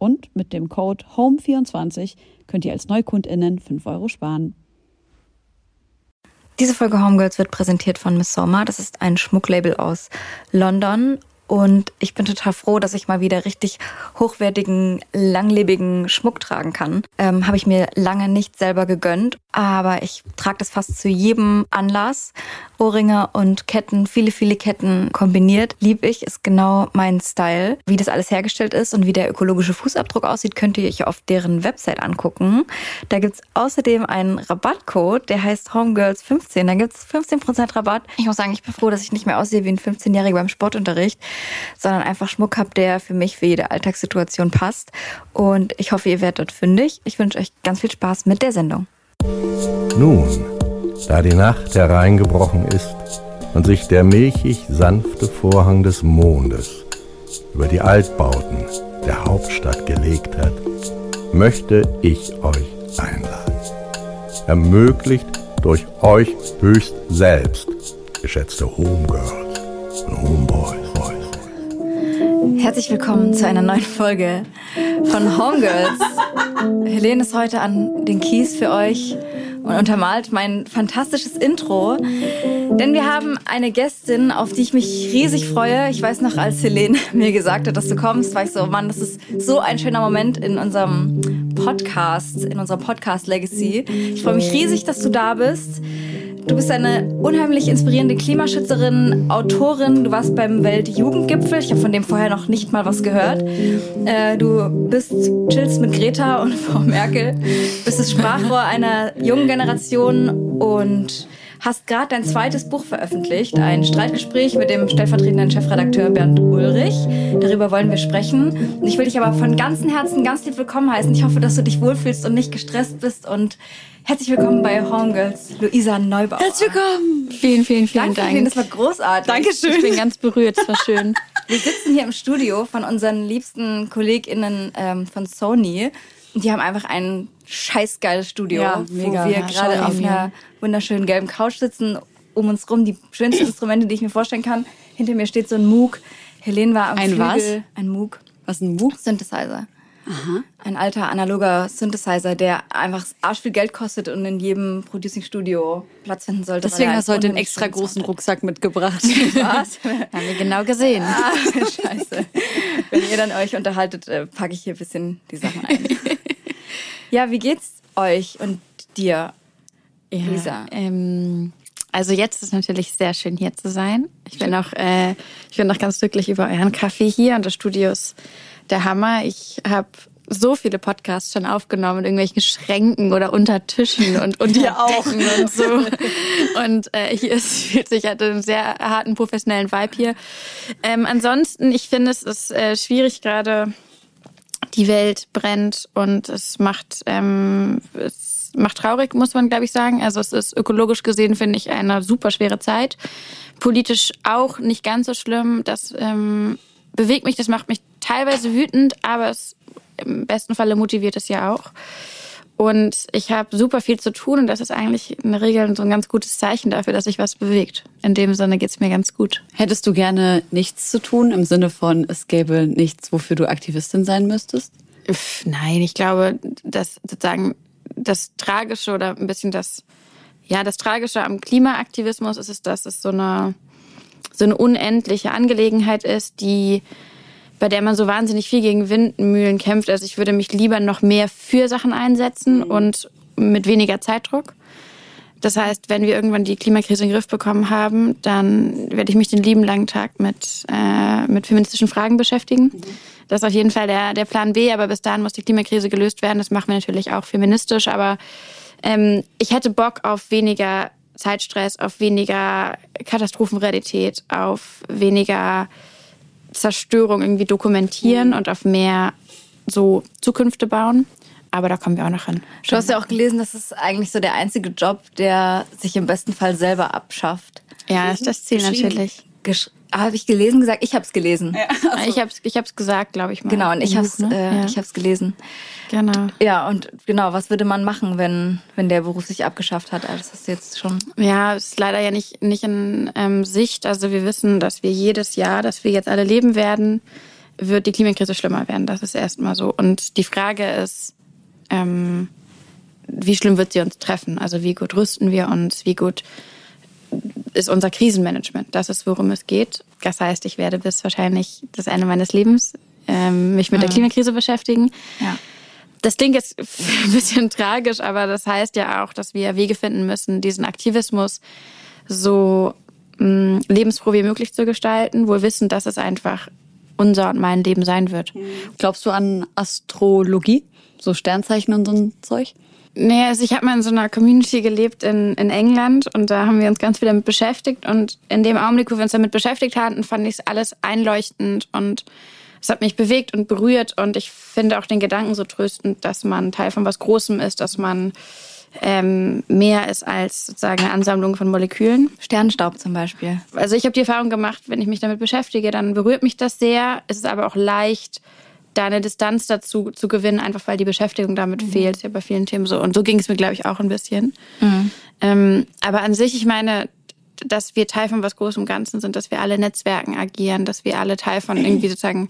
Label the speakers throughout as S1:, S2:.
S1: Und mit dem Code HOME24 könnt ihr als NeukundInnen 5 Euro sparen.
S2: Diese Folge Homegirls wird präsentiert von Miss Sommer. Das ist ein Schmucklabel aus London und ich bin total froh, dass ich mal wieder richtig hochwertigen, langlebigen Schmuck tragen kann. Ähm, Habe ich mir lange nicht selber gegönnt, aber ich trage das fast zu jedem Anlass. Ohrringe und Ketten, viele, viele Ketten kombiniert. Lieb ich, ist genau mein Style. Wie das alles hergestellt ist und wie der ökologische Fußabdruck aussieht, könnt ihr euch auf deren Website angucken. Da gibt's außerdem einen Rabattcode, der heißt Homegirls15. Da gibt's 15% Rabatt. Ich muss sagen, ich bin froh, dass ich nicht mehr aussehe wie ein 15-Jähriger beim Sportunterricht sondern einfach Schmuck habt, der für mich für jede Alltagssituation passt. Und ich hoffe, ihr werdet dort fündig. Ich wünsche euch ganz viel Spaß mit der Sendung.
S3: Nun, da die Nacht hereingebrochen ist und sich der milchig sanfte Vorhang des Mondes über die Altbauten der Hauptstadt gelegt hat, möchte ich euch einladen. Ermöglicht durch euch höchst selbst, geschätzte Homegirls und Homeboys.
S2: Herzlich willkommen zu einer neuen Folge von Homegirls. Helene ist heute an den Keys für euch und untermalt mein fantastisches Intro. Denn wir haben eine Gästin, auf die ich mich riesig freue. Ich weiß noch, als Helene mir gesagt hat, dass du kommst, war ich so, Mann, das ist so ein schöner Moment in unserem Podcast, in unserer Podcast Legacy. Ich freue mich riesig, dass du da bist. Du bist eine unheimlich inspirierende Klimaschützerin, Autorin. Du warst beim Weltjugendgipfel. Ich habe von dem vorher noch nicht mal was gehört. Äh, du bist chillst mit Greta und Frau Merkel. Bist das Sprachrohr einer jungen Generation und hast gerade dein zweites Buch veröffentlicht, ein Streitgespräch mit dem stellvertretenden Chefredakteur Bernd Ulrich. Darüber wollen wir sprechen. Ich will dich aber von ganzem Herzen ganz lieb willkommen heißen. Ich hoffe, dass du dich wohlfühlst und nicht gestresst bist und Herzlich willkommen bei Homegirls, Luisa Neubauer.
S1: Herzlich willkommen.
S2: Vielen, vielen, vielen
S1: Danke,
S2: Dank.
S1: Das war großartig.
S2: Dankeschön. Ich bin ganz berührt, das war schön. Wir sitzen hier im Studio von unseren liebsten KollegInnen ähm, von Sony. Und die haben einfach ein scheißgeiles Studio,
S1: ja, mega.
S2: wo wir gerade auf einer wunderschönen gelben Couch sitzen. Um uns rum die schönsten Instrumente, die ich mir vorstellen kann. Hinter mir steht so ein Moog. Helene war am
S1: ein
S2: Flügel.
S1: Was?
S2: Ein Moog.
S1: Was ein Moog?
S2: Synthesizer.
S1: Aha.
S2: Ein alter analoger Synthesizer, der einfach arsch viel Geld kostet und in jedem Producing-Studio Platz finden sollte.
S1: Deswegen hast du heute einen extra großen Rucksack mitgebracht.
S2: Was?
S1: Haben wir genau gesehen.
S2: Ah, scheiße. Wenn ihr dann euch unterhaltet, äh, packe ich hier ein bisschen die Sachen ein. Ja, wie geht's euch und dir,
S4: ja,
S2: Lisa?
S4: Ähm, also jetzt ist natürlich sehr schön hier zu sein. Ich bin auch, äh, ich bin auch ganz glücklich über euren Kaffee hier und das Studio ist der Hammer. Ich habe so viele Podcasts schon aufgenommen in irgendwelchen Schränken oder unter Tischen und, und hier auch und so. Und äh, hier ist, fühlt sich halt einen sehr harten professionellen Vibe hier. Ähm, ansonsten, ich finde, es ist äh, schwierig gerade. Die Welt brennt und es macht, ähm, es macht traurig, muss man glaube ich sagen. Also es ist ökologisch gesehen, finde ich, eine super schwere Zeit. Politisch auch nicht ganz so schlimm. Das ähm, bewegt mich, das macht mich teilweise wütend, aber es, im besten Falle motiviert es ja auch. Und ich habe super viel zu tun und das ist eigentlich in der Regel so ein ganz gutes Zeichen dafür, dass sich was bewegt. In dem Sinne geht's mir ganz gut.
S1: Hättest du gerne nichts zu tun im Sinne von, es gäbe nichts, wofür du Aktivistin sein müsstest?
S4: Pff, nein, ich glaube, dass sozusagen das Tragische oder ein bisschen das, ja, das Tragische am Klimaaktivismus ist es, dass es so eine, so eine unendliche Angelegenheit ist, die bei der man so wahnsinnig viel gegen Windmühlen kämpft. Also ich würde mich lieber noch mehr für Sachen einsetzen und mit weniger Zeitdruck. Das heißt, wenn wir irgendwann die Klimakrise in den Griff bekommen haben, dann werde ich mich den lieben langen Tag mit, äh, mit feministischen Fragen beschäftigen. Mhm. Das ist auf jeden Fall der, der Plan B, aber bis dahin muss die Klimakrise gelöst werden. Das machen wir natürlich auch feministisch, aber ähm, ich hätte Bock auf weniger Zeitstress, auf weniger Katastrophenrealität, auf weniger Zerstörung irgendwie dokumentieren mhm. und auf mehr so Zukünfte bauen. Aber da kommen wir auch noch hin.
S2: Du hast ja auch gelesen, das ist eigentlich so der einzige Job, der sich im besten Fall selber abschafft.
S4: Ja, das ist das Ziel natürlich.
S2: Habe ich gelesen gesagt? Ich habe es gelesen. Ja,
S4: also. Ich habe es ich hab's gesagt, glaube ich mal.
S2: Genau, und ich habe es ne? äh, ja. ich gelesen.
S4: Genau.
S2: Ja, und genau, was würde man machen, wenn, wenn der Beruf sich abgeschafft hat? Also das ist jetzt schon.
S4: Ja, ist leider ja nicht, nicht in ähm, Sicht. Also wir wissen, dass wir jedes Jahr, dass wir jetzt alle leben werden, wird die Klimakrise schlimmer werden. Das ist erstmal so. Und die Frage ist, ähm, wie schlimm wird sie uns treffen? Also wie gut rüsten wir uns? Wie gut ist unser Krisenmanagement? Das ist, worum es geht. Das heißt, ich werde bis wahrscheinlich das Ende meines Lebens ähm, mich mit mhm. der Klimakrise beschäftigen. Ja. Das klingt jetzt ein bisschen tragisch, aber das heißt ja auch, dass wir Wege finden müssen, diesen Aktivismus so mh, mm, lebensfroh wie möglich zu gestalten, wohl wissend, dass es einfach unser und mein Leben sein wird.
S1: Glaubst du an Astrologie? so Sternzeichen und so ein Zeug?
S4: Nee, also ich habe mal in so einer Community gelebt in, in England und da haben wir uns ganz viel damit beschäftigt und in dem Augenblick, wo wir uns damit beschäftigt hatten, fand ich es alles einleuchtend und es hat mich bewegt und berührt und ich finde auch den Gedanken so tröstend, dass man Teil von was Großem ist, dass man ähm, mehr ist als sozusagen eine Ansammlung von Molekülen.
S2: Sternstaub zum Beispiel.
S4: Also ich habe die Erfahrung gemacht, wenn ich mich damit beschäftige, dann berührt mich das sehr. Es ist aber auch leicht, da eine Distanz dazu zu gewinnen, einfach weil die Beschäftigung damit mhm. fehlt. Ist ja bei vielen Themen so. Und so ging es mir, glaube ich, auch ein bisschen. Mhm. Ähm, aber an sich, ich meine, dass wir Teil von was Großem Ganzen sind, dass wir alle Netzwerken agieren, dass wir alle Teil von irgendwie sozusagen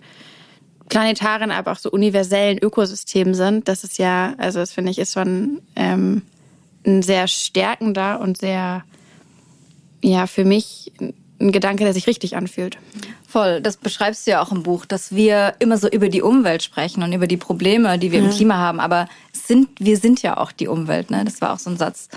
S4: planetaren, aber auch so universellen Ökosystemen sind. Das ist ja, also das finde ich, ist schon ähm, ein sehr stärkender und sehr, ja, für mich ein Gedanke, der sich richtig anfühlt.
S2: Voll, das beschreibst du ja auch im Buch, dass wir immer so über die Umwelt sprechen und über die Probleme, die wir ja. im Klima haben. Aber sind, wir sind ja auch die Umwelt. Ne? Das war auch so ein Satz,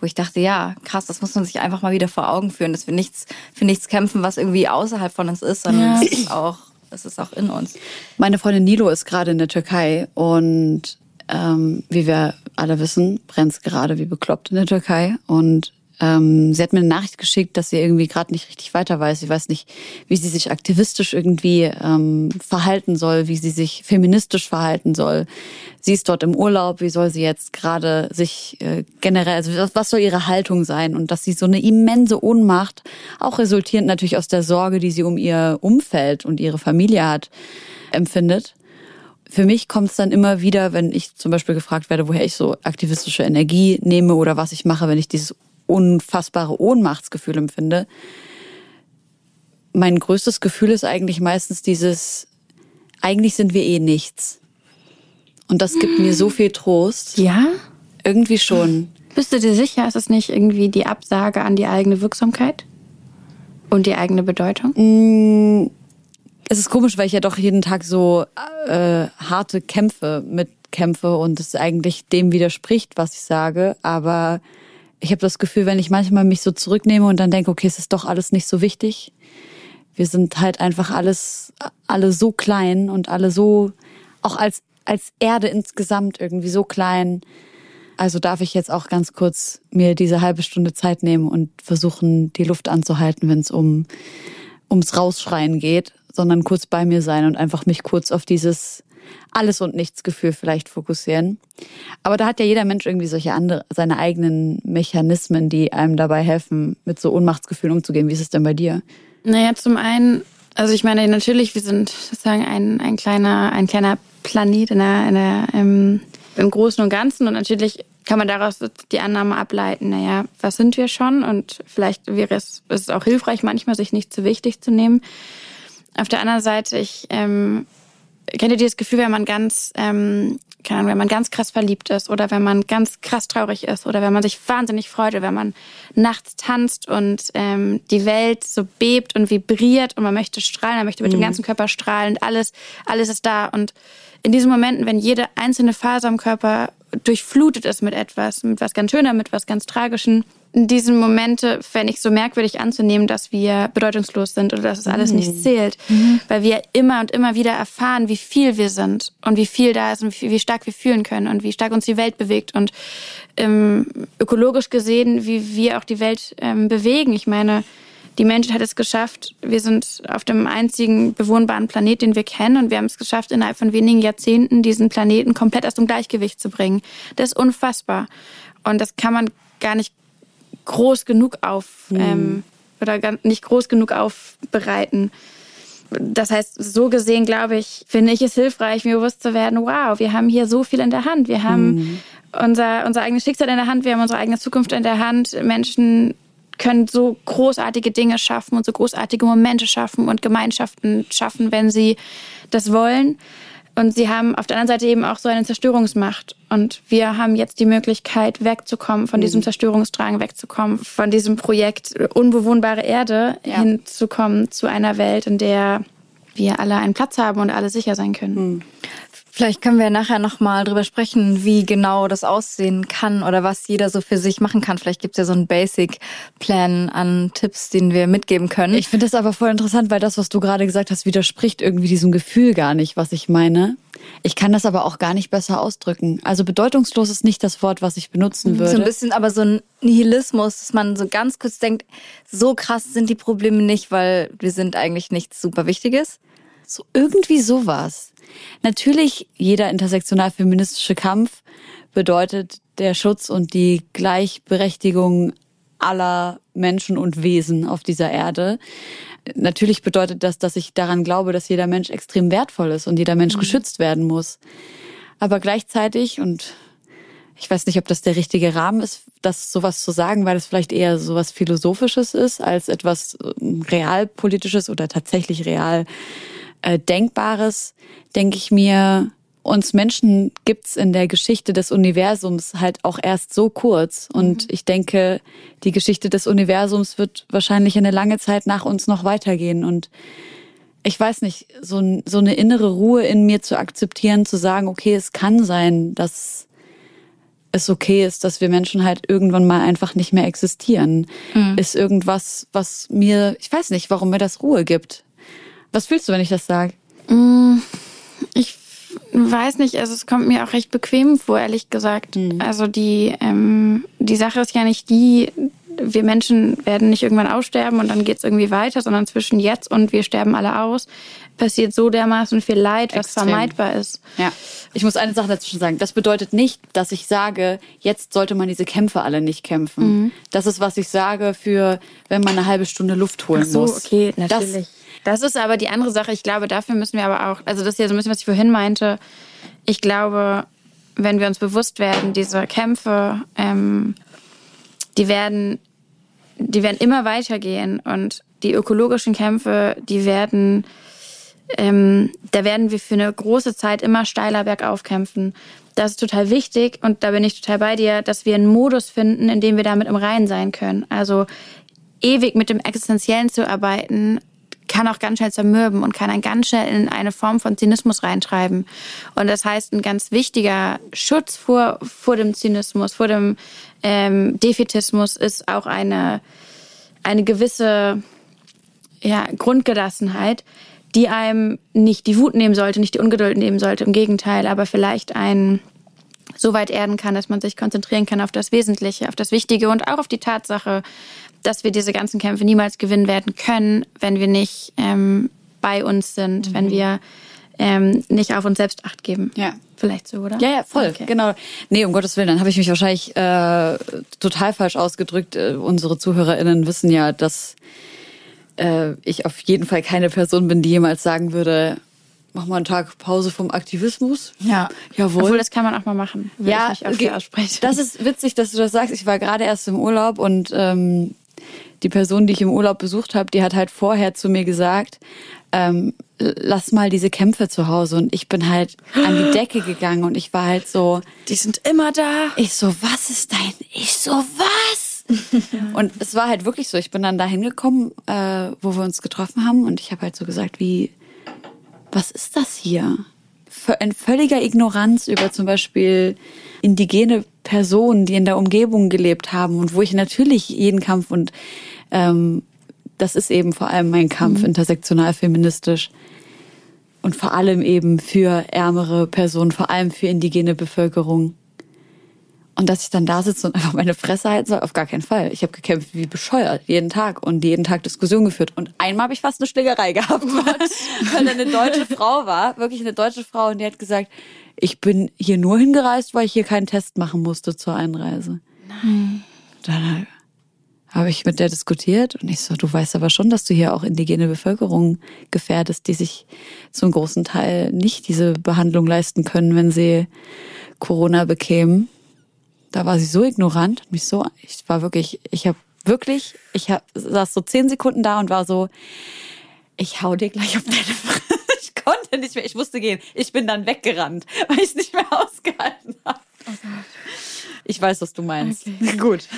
S2: wo ich dachte, ja, krass, das muss man sich einfach mal wieder vor Augen führen, dass wir nichts für nichts kämpfen, was irgendwie außerhalb von uns ist, sondern ja. es ist auch, es ist auch in uns.
S1: Meine Freundin Nilo ist gerade in der Türkei und ähm, wie wir alle wissen, brennt es gerade wie bekloppt in der Türkei und ähm, sie hat mir eine Nachricht geschickt, dass sie irgendwie gerade nicht richtig weiter weiß. Sie weiß nicht, wie sie sich aktivistisch irgendwie ähm, verhalten soll, wie sie sich feministisch verhalten soll. Sie ist dort im Urlaub, wie soll sie jetzt gerade sich äh, generell, also was soll ihre Haltung sein? Und dass sie so eine immense Ohnmacht, auch resultierend natürlich aus der Sorge, die sie um ihr Umfeld und ihre Familie hat, empfindet für mich kommt es dann immer wieder, wenn ich zum Beispiel gefragt werde, woher ich so aktivistische Energie nehme oder was ich mache, wenn ich dieses unfassbare Ohnmachtsgefühl empfinde. Mein größtes Gefühl ist eigentlich meistens dieses, eigentlich sind wir eh nichts. Und das gibt mir so viel Trost.
S4: Ja?
S1: Irgendwie schon.
S4: Bist du dir sicher, ist es nicht irgendwie die Absage an die eigene Wirksamkeit? Und die eigene Bedeutung?
S1: Mm, es ist komisch, weil ich ja doch jeden Tag so äh, harte Kämpfe mitkämpfe und es eigentlich dem widerspricht, was ich sage. Aber ich habe das Gefühl, wenn ich manchmal mich so zurücknehme und dann denke, okay, es ist doch alles nicht so wichtig. Wir sind halt einfach alles, alle so klein und alle so, auch als, als Erde insgesamt irgendwie so klein. Also darf ich jetzt auch ganz kurz mir diese halbe Stunde Zeit nehmen und versuchen, die Luft anzuhalten, wenn es um, ums Rausschreien geht, sondern kurz bei mir sein und einfach mich kurz auf dieses alles und nichts Gefühl vielleicht fokussieren. Aber da hat ja jeder Mensch irgendwie solche andere, seine eigenen Mechanismen, die einem dabei helfen, mit so Ohnmachtsgefühlen umzugehen. Wie ist es denn bei dir?
S4: Naja, zum einen, also ich meine, natürlich, wir sind sozusagen ein, ein kleiner, ein kleiner Planet in der, in der, im, im Großen und Ganzen und natürlich kann man daraus die Annahme ableiten, naja, was sind wir schon? Und vielleicht wäre es, ist es auch hilfreich, manchmal sich nicht zu wichtig zu nehmen. Auf der anderen Seite, ich ähm, kennt ihr dieses Gefühl, wenn man ganz ähm, keine Ahnung, wenn man ganz krass verliebt ist oder wenn man ganz krass traurig ist oder wenn man sich wahnsinnig freut oder wenn man nachts tanzt und ähm, die Welt so bebt und vibriert und man möchte strahlen, man möchte mit mhm. dem ganzen Körper strahlen und alles, alles ist da. Und in diesen Momenten, wenn jede einzelne Faser am Körper durchflutet ist mit etwas, mit was ganz Schöner, mit was ganz Tragischen, in diesen Momente fände ich so merkwürdig anzunehmen, dass wir bedeutungslos sind oder dass es alles mhm. nicht zählt, mhm. weil wir immer und immer wieder erfahren, wie viel wir sind und wie viel da ist und wie, wie stark wir fühlen können und wie stark uns die Welt bewegt und ähm, ökologisch gesehen, wie wir auch die Welt ähm, bewegen. Ich meine, die Menschheit hat es geschafft. Wir sind auf dem einzigen bewohnbaren Planet, den wir kennen, und wir haben es geschafft, innerhalb von wenigen Jahrzehnten diesen Planeten komplett aus dem Gleichgewicht zu bringen. Das ist unfassbar. Und das kann man gar nicht groß genug auf mhm. ähm, oder nicht groß genug aufbereiten. Das heißt, so gesehen, glaube ich, finde ich es hilfreich, mir bewusst zu werden, wow, wir haben hier so viel in der Hand. Wir haben mhm. unser, unser eigenes Schicksal in der Hand, wir haben unsere eigene Zukunft in der Hand. Menschen können so großartige Dinge schaffen und so großartige Momente schaffen und Gemeinschaften schaffen, wenn sie das wollen. Und sie haben auf der anderen Seite eben auch so eine Zerstörungsmacht. Und wir haben jetzt die Möglichkeit, wegzukommen von mhm. diesem Zerstörungsdrang, wegzukommen von diesem Projekt unbewohnbare Erde, ja. hinzukommen zu einer Welt, in der wir alle einen Platz haben und alle sicher sein können. Mhm.
S2: Vielleicht können wir nachher nochmal drüber sprechen, wie genau das aussehen kann oder was jeder so für sich machen kann. Vielleicht gibt es ja so einen Basic-Plan an Tipps, den wir mitgeben können.
S1: Ich finde das aber voll interessant, weil das, was du gerade gesagt hast, widerspricht irgendwie diesem Gefühl gar nicht, was ich meine. Ich kann das aber auch gar nicht besser ausdrücken. Also bedeutungslos ist nicht das Wort, was ich benutzen würde.
S2: So ein bisschen aber so ein Nihilismus, dass man so ganz kurz denkt, so krass sind die Probleme nicht, weil wir sind eigentlich nichts super Wichtiges.
S1: So irgendwie sowas. Natürlich, jeder intersektional feministische Kampf bedeutet der Schutz und die Gleichberechtigung aller Menschen und Wesen auf dieser Erde. Natürlich bedeutet das, dass ich daran glaube, dass jeder Mensch extrem wertvoll ist und jeder Mensch mhm. geschützt werden muss. Aber gleichzeitig, und ich weiß nicht, ob das der richtige Rahmen ist, das sowas zu sagen, weil es vielleicht eher sowas Philosophisches ist, als etwas ähm, realpolitisches oder tatsächlich real äh, Denkbares, denke ich mir, uns Menschen gibt's in der Geschichte des Universums halt auch erst so kurz. Und mhm. ich denke, die Geschichte des Universums wird wahrscheinlich eine lange Zeit nach uns noch weitergehen. Und ich weiß nicht, so, so eine innere Ruhe in mir zu akzeptieren, zu sagen, okay, es kann sein, dass es okay ist, dass wir Menschen halt irgendwann mal einfach nicht mehr existieren, mhm. ist irgendwas, was mir, ich weiß nicht, warum mir das Ruhe gibt. Was fühlst du, wenn ich das sage?
S4: Mm, ich weiß nicht, also es kommt mir auch recht bequem vor, ehrlich gesagt. Mhm. Also die, ähm, die Sache ist ja nicht die, wir Menschen werden nicht irgendwann aussterben und dann geht es irgendwie weiter, sondern zwischen jetzt und wir sterben alle aus, passiert so dermaßen viel Leid, was Extrem. vermeidbar ist.
S1: Ja. Ich muss eine Sache dazwischen sagen. Das bedeutet nicht, dass ich sage, jetzt sollte man diese Kämpfe alle nicht kämpfen. Mhm. Das ist, was ich sage für, wenn man eine halbe Stunde Luft holen Ach so, muss.
S4: okay, natürlich. Das, das ist aber die andere Sache. Ich glaube, dafür müssen wir aber auch, also das ist ja so ein bisschen, was ich vorhin meinte. Ich glaube, wenn wir uns bewusst werden, diese Kämpfe, ähm, die werden, die werden immer weitergehen und die ökologischen Kämpfe, die werden, ähm, da werden wir für eine große Zeit immer steiler bergauf kämpfen. Das ist total wichtig und da bin ich total bei dir, dass wir einen Modus finden, in dem wir damit im Reinen sein können. Also ewig mit dem Existenziellen zu arbeiten, kann auch ganz schnell zermürben und kann dann ganz schnell in eine Form von Zynismus reintreiben. Und das heißt, ein ganz wichtiger Schutz vor, vor dem Zynismus, vor dem ähm, Defitismus ist auch eine, eine gewisse ja, Grundgelassenheit, die einem nicht die Wut nehmen sollte, nicht die Ungeduld nehmen sollte, im Gegenteil, aber vielleicht einen so weit erden kann, dass man sich konzentrieren kann auf das Wesentliche, auf das Wichtige und auch auf die Tatsache, dass wir diese ganzen Kämpfe niemals gewinnen werden können, wenn wir nicht ähm, bei uns sind, mhm. wenn wir ähm, nicht auf uns selbst acht geben.
S1: Ja.
S4: Vielleicht so, oder?
S1: Ja, ja, voll, okay. genau. Nee, um Gottes Willen, dann habe ich mich wahrscheinlich äh, total falsch ausgedrückt. Äh, unsere ZuhörerInnen wissen ja, dass äh, ich auf jeden Fall keine Person bin, die jemals sagen würde, mach mal einen Tag Pause vom Aktivismus.
S4: Ja, jawohl. Obwohl, das kann man auch mal machen,
S1: ja, ich mich das ist witzig, dass du das sagst. Ich war gerade erst im Urlaub und ähm, die Person, die ich im Urlaub besucht habe, die hat halt vorher zu mir gesagt, ähm, lass mal diese Kämpfe zu Hause. Und ich bin halt an die Decke gegangen und ich war halt so.
S4: Die sind immer da.
S1: Ich so, was ist dein? Ich so, was? und es war halt wirklich so. Ich bin dann da hingekommen, äh, wo wir uns getroffen haben und ich habe halt so gesagt, wie, was ist das hier? In völliger Ignoranz über zum Beispiel indigene Personen, die in der Umgebung gelebt haben und wo ich natürlich jeden Kampf und ähm, das ist eben vor allem mein Kampf, mhm. intersektional feministisch und vor allem eben für ärmere Personen, vor allem für indigene Bevölkerung. Und dass ich dann da sitze und einfach meine Fresse halten soll, auf gar keinen Fall. Ich habe gekämpft wie bescheuert, jeden Tag und jeden Tag Diskussion geführt. Und einmal habe ich fast eine Schlägerei gehabt, weil da eine deutsche Frau war, wirklich eine deutsche Frau, und die hat gesagt, ich bin hier nur hingereist, weil ich hier keinen Test machen musste zur Einreise.
S4: Nein.
S1: Dann habe ich mit der diskutiert und ich so, du weißt aber schon, dass du hier auch indigene Bevölkerung gefährdest, die sich zum großen Teil nicht diese Behandlung leisten können, wenn sie Corona bekämen. Da war sie so ignorant, mich so, ich war wirklich, ich habe wirklich, ich hab, saß so zehn Sekunden da und war so, ich hau dir gleich auf deine Fresse. Ich konnte nicht mehr, ich musste gehen. Ich bin dann weggerannt, weil ich es nicht mehr ausgehalten habe. Oh ich weiß, was du meinst.
S2: Okay. Gut.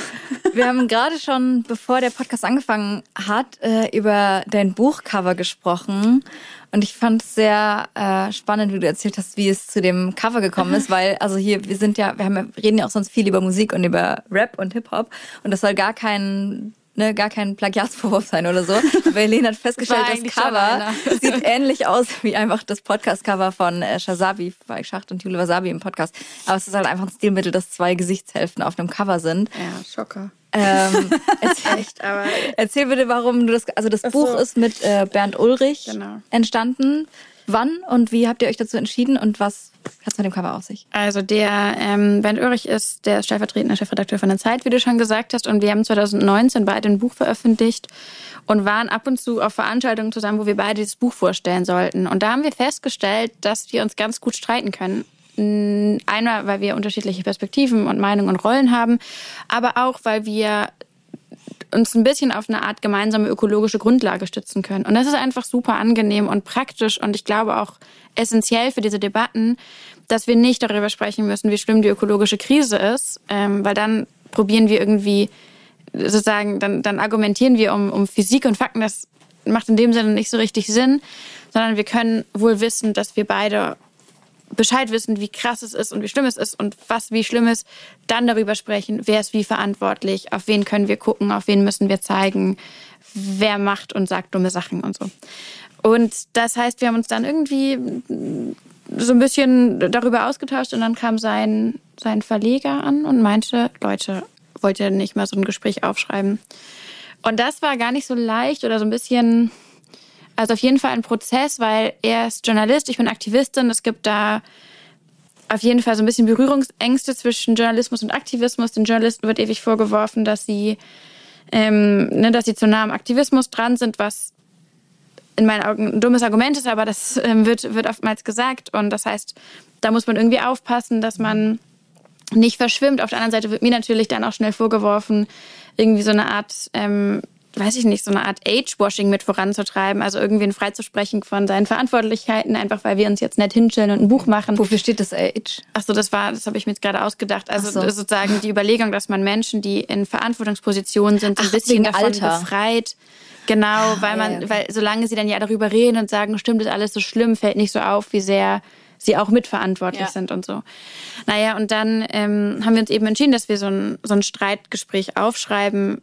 S2: Wir haben gerade schon, bevor der Podcast angefangen hat, äh, über dein Buchcover gesprochen. Und ich fand es sehr äh, spannend, wie du erzählt hast, wie es zu dem Cover gekommen ist, weil also hier wir sind ja, wir haben, reden ja auch sonst viel über Musik und über Rap und Hip Hop und das soll gar kein ne, gar kein Plagiatsvorwurf sein oder so. Aber Helene hat festgestellt, das Cover sieht ähnlich aus wie einfach das Podcast-Cover von äh, Shazabi, bei Schacht und Jule Wasabi im Podcast. Aber es ist halt einfach ein Stilmittel, dass zwei Gesichtshälften auf einem Cover sind.
S4: Ja, Schocker.
S2: Ähm, erzähl, Echt, aber erzähl bitte, warum du das, also das so. Buch ist mit äh, Bernd Ulrich genau. entstanden. Wann und wie habt ihr euch dazu entschieden und was hat es mit dem Cover auf sich?
S4: Also der ähm, Bernd Ulrich ist der stellvertretende Chefredakteur von der Zeit, wie du schon gesagt hast. Und wir haben 2019 beide ein Buch veröffentlicht und waren ab und zu auf Veranstaltungen zusammen, wo wir beide dieses Buch vorstellen sollten. Und da haben wir festgestellt, dass wir uns ganz gut streiten können. Einmal, weil wir unterschiedliche Perspektiven und Meinungen und Rollen haben, aber auch, weil wir uns ein bisschen auf eine Art gemeinsame ökologische Grundlage stützen können. Und das ist einfach super angenehm und praktisch und ich glaube auch essentiell für diese Debatten, dass wir nicht darüber sprechen müssen, wie schlimm die ökologische Krise ist, ähm, weil dann probieren wir irgendwie sozusagen, dann, dann argumentieren wir um, um Physik und Fakten. Das macht in dem Sinne nicht so richtig Sinn, sondern wir können wohl wissen, dass wir beide Bescheid wissen, wie krass es ist und wie schlimm es ist und was wie schlimm ist, dann darüber sprechen, wer ist wie verantwortlich, auf wen können wir gucken, auf wen müssen wir zeigen, wer macht und sagt dumme Sachen und so. Und das heißt, wir haben uns dann irgendwie so ein bisschen darüber ausgetauscht und dann kam sein, sein Verleger an und meinte, Leute, wollt ihr nicht mal so ein Gespräch aufschreiben? Und das war gar nicht so leicht oder so ein bisschen also auf jeden Fall ein Prozess, weil er ist Journalist, ich bin Aktivistin. Es gibt da auf jeden Fall so ein bisschen Berührungsängste zwischen Journalismus und Aktivismus. Den Journalisten wird ewig vorgeworfen, dass sie, ähm, ne, dass sie zu nah am Aktivismus dran sind, was in meinen Augen ein dummes Argument ist, aber das ähm, wird, wird oftmals gesagt. Und das heißt, da muss man irgendwie aufpassen, dass man nicht verschwimmt. Auf der anderen Seite wird mir natürlich dann auch schnell vorgeworfen, irgendwie so eine Art ähm, weiß ich nicht, so eine Art Age-Washing mit voranzutreiben, also irgendwen freizusprechen von seinen Verantwortlichkeiten, einfach weil wir uns jetzt nett hinstellen und ein Buch machen.
S2: Wofür steht das Age?
S4: Ach so, das war, das habe ich mir jetzt gerade ausgedacht. Also so. sozusagen die Überlegung, dass man Menschen, die in Verantwortungspositionen sind, so ein Ach, bisschen davon Alter. befreit. Genau, ah, weil man, ja, okay. weil solange sie dann ja darüber reden und sagen, stimmt, ist alles so schlimm, fällt nicht so auf, wie sehr sie auch mitverantwortlich ja. sind und so. Naja, und dann ähm, haben wir uns eben entschieden, dass wir so ein, so ein Streitgespräch aufschreiben,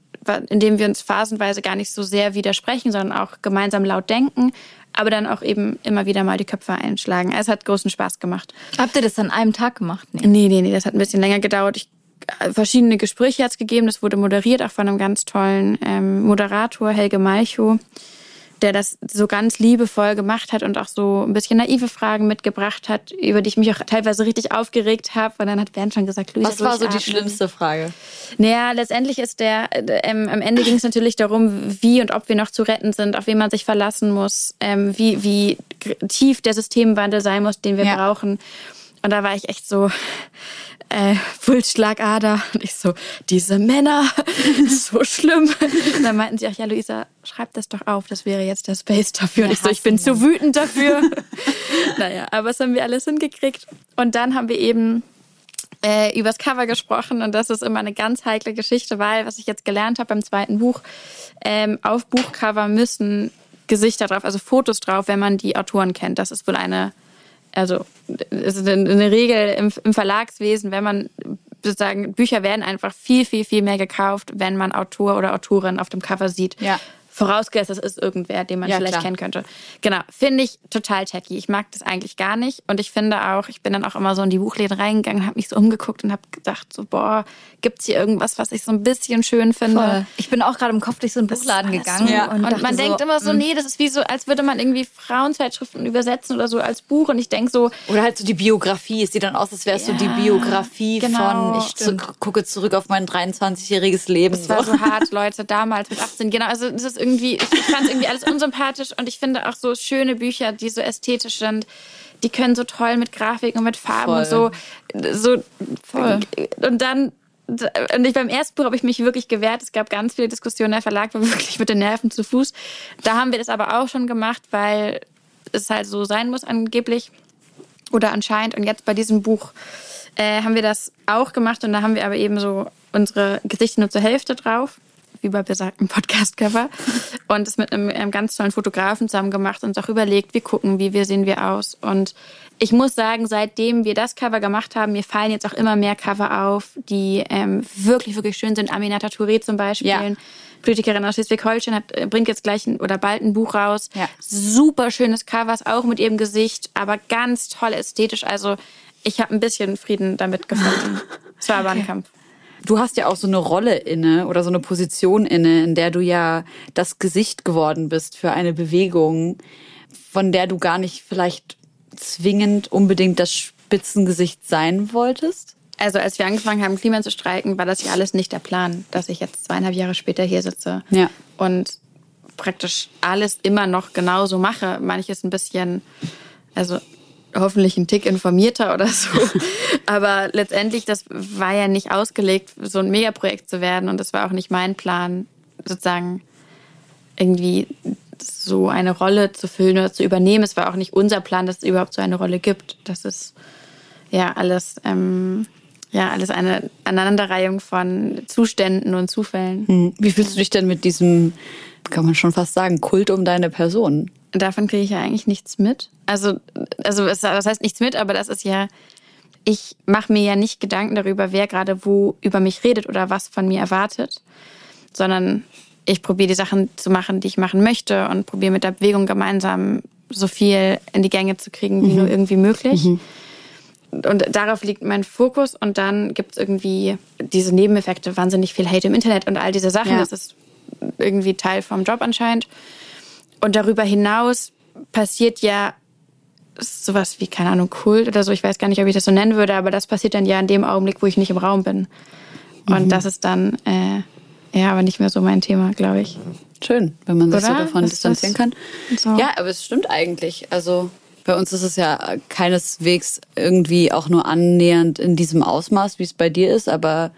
S4: in dem wir uns phasenweise gar nicht so sehr widersprechen, sondern auch gemeinsam laut denken, aber dann auch eben immer wieder mal die Köpfe einschlagen. Es hat großen Spaß gemacht.
S2: Habt ihr das an einem Tag gemacht?
S4: Nee, nee, nee, nee das hat ein bisschen länger gedauert. Ich, äh, verschiedene Gespräche hat es gegeben. Das wurde moderiert, auch von einem ganz tollen ähm, Moderator, Helge Malchow der das so ganz liebevoll gemacht hat und auch so ein bisschen naive Fragen mitgebracht hat, über die ich mich auch teilweise richtig aufgeregt habe. Und dann hat Bernd schon gesagt,
S2: Luisa, Was war so die schlimmste Frage?
S4: Naja, letztendlich ist der, ähm, am Ende ging es natürlich darum, wie und ob wir noch zu retten sind, auf wen man sich verlassen muss, ähm, wie, wie tief der Systemwandel sein muss, den wir ja. brauchen. Und da war ich echt so, äh, Pulsschlagader. Und ich so, diese Männer, so schlimm. Und dann meinten sie auch, ja, Luisa, schreib das doch auf, das wäre jetzt der Space dafür. Und ich so, ich bin zu wütend dafür. naja, aber das haben wir alles hingekriegt. Und dann haben wir eben äh, übers Cover gesprochen und das ist immer eine ganz heikle Geschichte, weil, was ich jetzt gelernt habe beim zweiten Buch, ähm, auf Buchcover müssen Gesichter drauf, also Fotos drauf, wenn man die Autoren kennt. Das ist wohl eine, also ist eine Regel im, im Verlagswesen, wenn man sozusagen Bücher werden einfach viel, viel, viel mehr gekauft, wenn man Autor oder Autorin auf dem Cover sieht.
S2: Ja.
S4: Vorausgesetzt, das ist irgendwer, den man
S2: Ja,
S4: vielleicht
S2: klar.
S4: kennen könnte. Genau, finde ich total tacky. Ich mag das eigentlich gar nicht. Und ich finde auch, ich bin dann auch immer so in die Buchläden reingegangen, habe mich so umgeguckt und habe gedacht, so, boah, gibt's hier irgendwas, was ich so ein bisschen schön finde?
S2: Ich bin auch gerade im Kopf durch so einen
S4: Das
S2: Buchladen gegangen.
S4: so-
S2: Und,
S4: und,
S2: dachte
S4: man
S2: so,
S4: denkt immer so,
S2: mm.
S4: nee, das ist wie so, als würde man irgendwie Frauenzeitschriften übersetzen oder so als Buch. Und ich denke so,
S1: Oder halt so die Biografie. Es sieht dann aus, als wäre es so die
S4: Ja,
S1: Biografie
S4: genau.
S1: von, ich zu, gucke zurück auf mein 23-jähriges Leben.
S4: Es war so hart, Leute, damals mit 18. Genau, also das ist irgendwie, ich, ich fand es irgendwie alles unsympathisch und ich finde auch so schöne Bücher, die so ästhetisch sind, die können so toll mit Grafik und mit Farben und so. so
S2: Voll.
S4: Und dann, und ich, beim ersten Buch habe ich mich wirklich gewehrt. Es gab ganz viele Diskussionen. Der Verlag war wirklich mit den Nerven zu Fuß. Da haben wir das aber auch schon gemacht, weil es halt so sein muss angeblich oder anscheinend. Und jetzt bei diesem Buch äh, haben wir das auch gemacht und da haben wir aber eben so unsere Gesichter nur zur Hälfte drauf, wie bei besagten Podcast-Cover. Und es mit einem, einem ganz tollen Fotografen zusammen gemacht und auch überlegt, wie gucken, wie wir sehen wir aus. Und ich muss sagen, seitdem wir das Cover gemacht haben, mir fallen jetzt auch immer mehr Cover auf, die ähm, wirklich, wirklich schön sind. Aminata Touré zum Beispiel.
S2: Ja.
S4: Politikerin aus Schleswig-Holstein äh, bringt jetzt gleich ein, oder bald ein Buch raus.
S2: Ja.
S4: Super schönes Covers, auch mit ihrem Gesicht, aber ganz toll ästhetisch. Also ich habe ein bisschen Frieden damit gefunden. Es war aber ein Kampf.
S1: Du hast ja auch so eine Rolle inne oder so eine Position inne, in der du ja das Gesicht geworden bist für eine Bewegung, von der du gar nicht vielleicht zwingend unbedingt das Spitzengesicht sein wolltest.
S4: Also als wir angefangen haben, Klima zu streiken, war das ja alles nicht der Plan, dass ich jetzt zweieinhalb Jahre später hier sitze
S1: Ja.
S4: und praktisch alles immer noch genauso mache. Manches ein bisschen, also hoffentlich ein Tick informierter oder so. Aber letztendlich, das war ja nicht ausgelegt, so ein Megaprojekt zu werden. Und das war auch nicht mein Plan, sozusagen irgendwie so eine Rolle zu füllen oder zu übernehmen. Es war auch nicht unser Plan, dass es überhaupt so eine Rolle gibt. Das ist ja alles, ähm, ja, alles eine Aneinanderreihung von Zuständen und Zufällen.
S1: Hm. Wie fühlst du dich denn mit diesem, kann man schon fast sagen, Kult um deine Person?
S4: Davon kriege ich ja eigentlich nichts mit. Also, also das heißt nichts mit, aber das ist ja, ich mache mir ja nicht Gedanken darüber, wer gerade wo über mich redet oder was von mir erwartet, sondern ich probiere die Sachen zu machen, die ich machen möchte und probiere mit der Bewegung gemeinsam so viel in die Gänge zu kriegen, wie nur irgendwie möglich. Und darauf liegt mein Fokus. Und dann gibt es irgendwie diese Nebeneffekte, wahnsinnig viel Hate im Internet und all diese Sachen.
S1: Ja.
S4: Das ist irgendwie Teil vom Job anscheinend. Und darüber hinaus passiert ja sowas wie, keine Ahnung, Kult oder so. Ich weiß gar nicht, ob ich das so nennen würde, aber das passiert dann ja in dem Augenblick, wo ich nicht im Raum bin. Und das ist dann, äh, ja, aber nicht mehr so mein Thema, glaube ich.
S1: Schön, wenn man sich so
S4: Oder?
S1: davon
S4: Ist
S1: distanzieren kann.
S4: so?
S1: Ja, aber es stimmt eigentlich. Also bei uns ist es ja keineswegs irgendwie auch nur annähernd in diesem Ausmaß, wie es bei dir ist, aber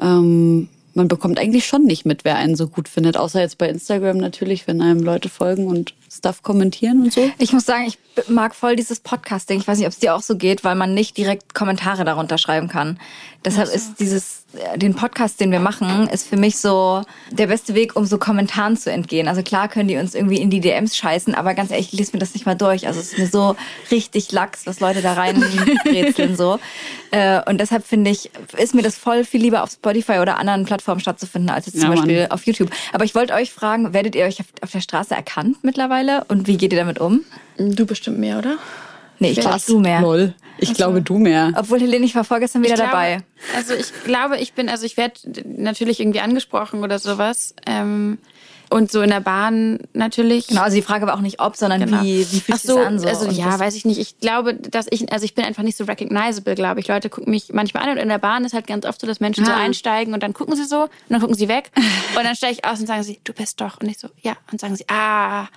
S1: ähm, man bekommt eigentlich schon nicht mit, wer einen so gut findet, außer jetzt bei Instagram natürlich, wenn einem Leute folgen und Stuff kommentieren und so.
S2: Ich muss sagen, ich mag voll dieses Podcasting. Ich weiß nicht, ob es dir auch so geht, weil man nicht direkt Kommentare darunter schreiben kann. Deshalb ist dieses, äh, den Podcast, den wir machen, ist für mich so der beste Weg, um so Kommentaren zu entgehen. Also klar können die uns irgendwie in die DMs scheißen, aber ganz ehrlich, ich lese mir das nicht mal durch. Also es ist mir so richtig lax, was Leute da reinrätseln so. Äh, Und deshalb finde ich, ist mir das voll viel lieber auf Spotify oder anderen Plattformen stattzufinden, als jetzt zum
S1: Ja.
S2: Beispiel auf YouTube. Aber ich wollte euch fragen, werdet ihr euch auf der Straße erkannt mittlerweile? Und wie geht ihr damit um?
S4: Du bestimmt mehr, oder?
S2: Nee, ich glaube du mehr.
S1: Lol. Ich glaube, du mehr.
S2: Obwohl Helene, ich war vorgestern wieder
S4: glaube,
S2: dabei.
S4: Also ich glaube, ich bin, also ich werde natürlich irgendwie angesprochen oder sowas. Ähm, und so in der Bahn natürlich.
S2: Genau, also die Frage war auch nicht ob, sondern
S4: Genau.
S2: wie, wie fühlt sich
S4: so,
S2: das an? So?
S4: also
S2: Und
S4: ja, weiß ich nicht. Ich glaube, dass ich, also ich bin einfach nicht so recognizable, glaube ich. Leute gucken mich manchmal an und in der Bahn ist halt ganz oft so, dass Menschen so
S1: Ah.
S4: einsteigen und dann gucken sie so und dann gucken sie weg und dann steige ich aus und sagen sie, du bist doch. Und ich so, ja. Und sagen sie, ah.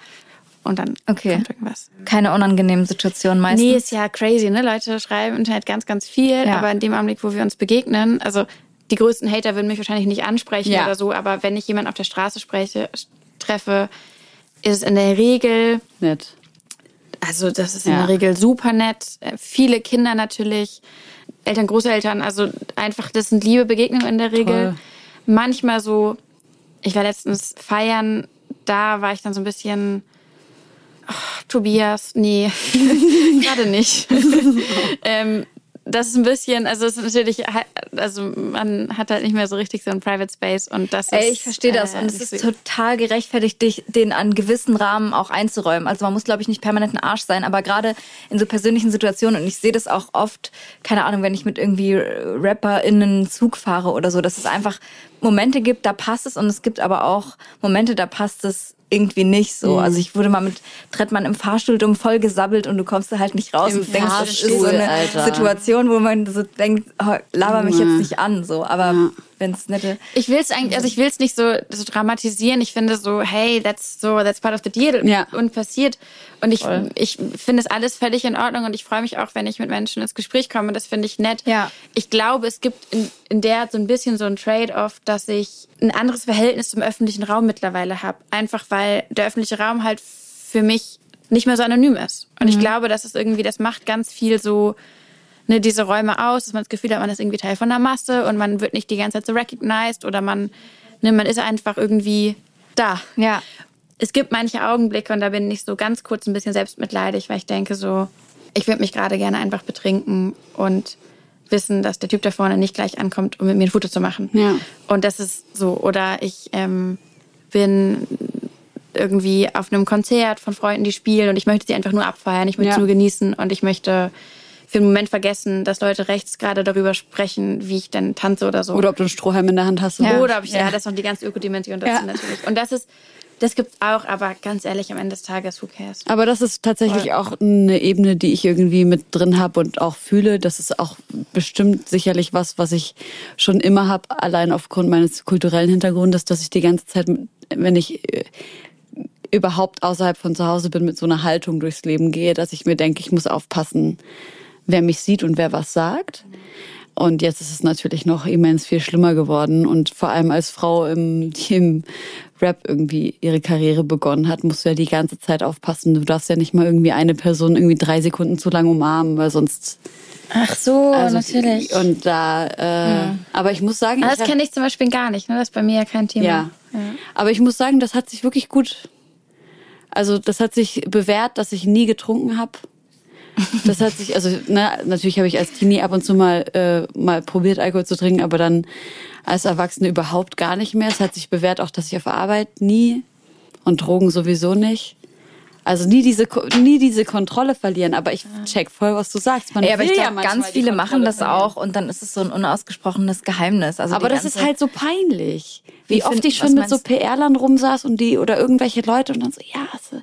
S4: Und dann
S2: Okay.
S4: kommt irgendwas.
S2: Keine unangenehmen Situationen meistens.
S4: Nee, ist ja crazy, ne? Leute schreiben im Internet ganz, ganz viel,
S2: Ja.
S4: aber in dem Augenblick, wo wir uns begegnen, also die größten Hater würden mich wahrscheinlich nicht ansprechen
S1: Ja.
S4: oder so, aber wenn ich jemanden auf der Straße spreche, treffe, ist es in der Regel
S1: Nett.
S4: Also das ist in
S1: Ja.
S4: der Regel super nett. Äh, Viele Kinder natürlich, Eltern, Großeltern, also einfach, das sind liebe Begegnungen in der Regel.
S1: Toll.
S4: Manchmal so, ich war letztens feiern, da war ich dann so ein bisschen, ach, Tobias, nee, gerade nicht. ähm, das ist ein bisschen, also es ist natürlich, also man hat halt nicht mehr so richtig so einen Private Space und das ist.
S2: Ey, ich verstehe das
S4: äh,
S2: und es ist total gerechtfertigt, dich den an gewissen Rahmen auch einzuräumen. Also man muss, glaube ich, nicht permanent ein Arsch sein, aber gerade in so persönlichen Situationen und ich sehe das auch oft, keine Ahnung, wenn ich mit irgendwie RapperInnen Zug fahre oder so, dass es einfach Momente gibt, da passt es und es gibt aber auch Momente, da passt es irgendwie nicht so. Also ich wurde mal mit Trettmann im Fahrstuhl dumm voll gesabbelt und du kommst da halt nicht raus
S1: Im
S2: und denkst, das ist so
S1: Fahrstuhl,
S2: eine
S1: Alter.
S2: Situation, wo man so denkt, oh, laber mich jetzt nicht an, so. Aber wenn es nette
S4: Ich will es eigentlich, also ich will es nicht so, so dramatisieren. Ich finde so, hey, that's so, that's part of the deal
S1: Ja.
S4: und passiert. Und ich, ich finde es alles völlig in Ordnung und ich freue mich auch, wenn ich mit Menschen ins Gespräch komme. Das finde ich nett.
S2: Ja.
S4: Ich glaube, es gibt in, in der so ein bisschen so ein Trade-off, dass ich ein anderes Verhältnis zum öffentlichen Raum mittlerweile habe. Einfach weil der öffentliche Raum halt für mich nicht mehr so anonym ist. Und ich glaube, das ist irgendwie, das macht ganz viel so, ne, diese Räume aus, dass man das Gefühl hat, man ist irgendwie Teil von der Masse und man wird nicht die ganze Zeit so recognized oder man, ne, man ist einfach irgendwie da.
S2: Ja.
S4: Es gibt manche Augenblicke und da bin ich so ganz kurz ein bisschen selbstmitleidig, weil ich denke so, ich würde mich gerade gerne einfach betrinken und wissen, dass der Typ da vorne nicht gleich ankommt, um mit mir ein Foto zu machen.
S1: Ja.
S4: Und das ist so. Oder ich ähm, bin irgendwie auf einem Konzert von Freunden, die spielen und ich möchte sie einfach nur abfeiern, ich möchte
S1: Ja.
S4: nur genießen und ich möchte für einen Moment vergessen, dass Leute rechts gerade darüber sprechen, wie ich denn tanze oder so.
S1: Oder ob du einen Strohhalm in der Hand hast.
S2: Ja.
S4: Oder ob ich, ja, das ist noch die ganze Ökodimension dazu
S1: Ja.
S4: natürlich. Und das ist, das gibt's auch, aber ganz ehrlich, am Ende des Tages, who cares?
S1: Aber das ist tatsächlich auch eine Ebene, die ich irgendwie mit drin habe und auch fühle. Das ist auch bestimmt sicherlich was, was ich schon immer habe, allein aufgrund meines kulturellen Hintergrundes, dass ich die ganze Zeit, wenn ich äh, überhaupt außerhalb von zu Hause bin, mit so einer Haltung durchs Leben gehe, dass ich mir denke, ich muss aufpassen, wer mich sieht und wer was sagt. Und jetzt ist es natürlich noch immens viel schlimmer geworden. Und vor allem als Frau, im, die im Rap irgendwie ihre Karriere begonnen hat, musst du ja die ganze Zeit aufpassen. Du darfst ja nicht mal irgendwie eine Person irgendwie drei Sekunden zu lang umarmen, weil sonst.
S4: Ach so,
S1: Also, Und da, äh, aber ich muss sagen,
S4: Aber das kenne ich zum Beispiel gar nicht, ne? Das ist bei mir ja kein Thema.
S1: ja. Aber ich muss sagen, das hat sich wirklich gut. Also das hat sich bewährt, dass ich nie getrunken habe. Das hat sich, also ne, natürlich habe ich als Teenie ab und zu mal äh, mal probiert Alkohol zu trinken, aber dann als Erwachsene überhaupt gar nicht mehr. Es hat sich bewährt auch, dass ich auf Arbeit nie und Drogen sowieso nicht. Also nie diese nie diese Kontrolle verlieren. Aber ich check voll, was du sagst. Man
S2: Ey, aber ich
S1: ja
S2: glaube,
S1: manchmal
S2: ganz viele machen das
S1: verlieren.
S2: auch und dann ist es so ein unausgesprochenes Geheimnis. Also
S1: Aber das ist halt so peinlich. Wie
S2: Wie
S1: oft
S2: find-
S1: ich schon mit so? PR-Lern rumsaß und die oder irgendwelche Leute und dann so, ja, so,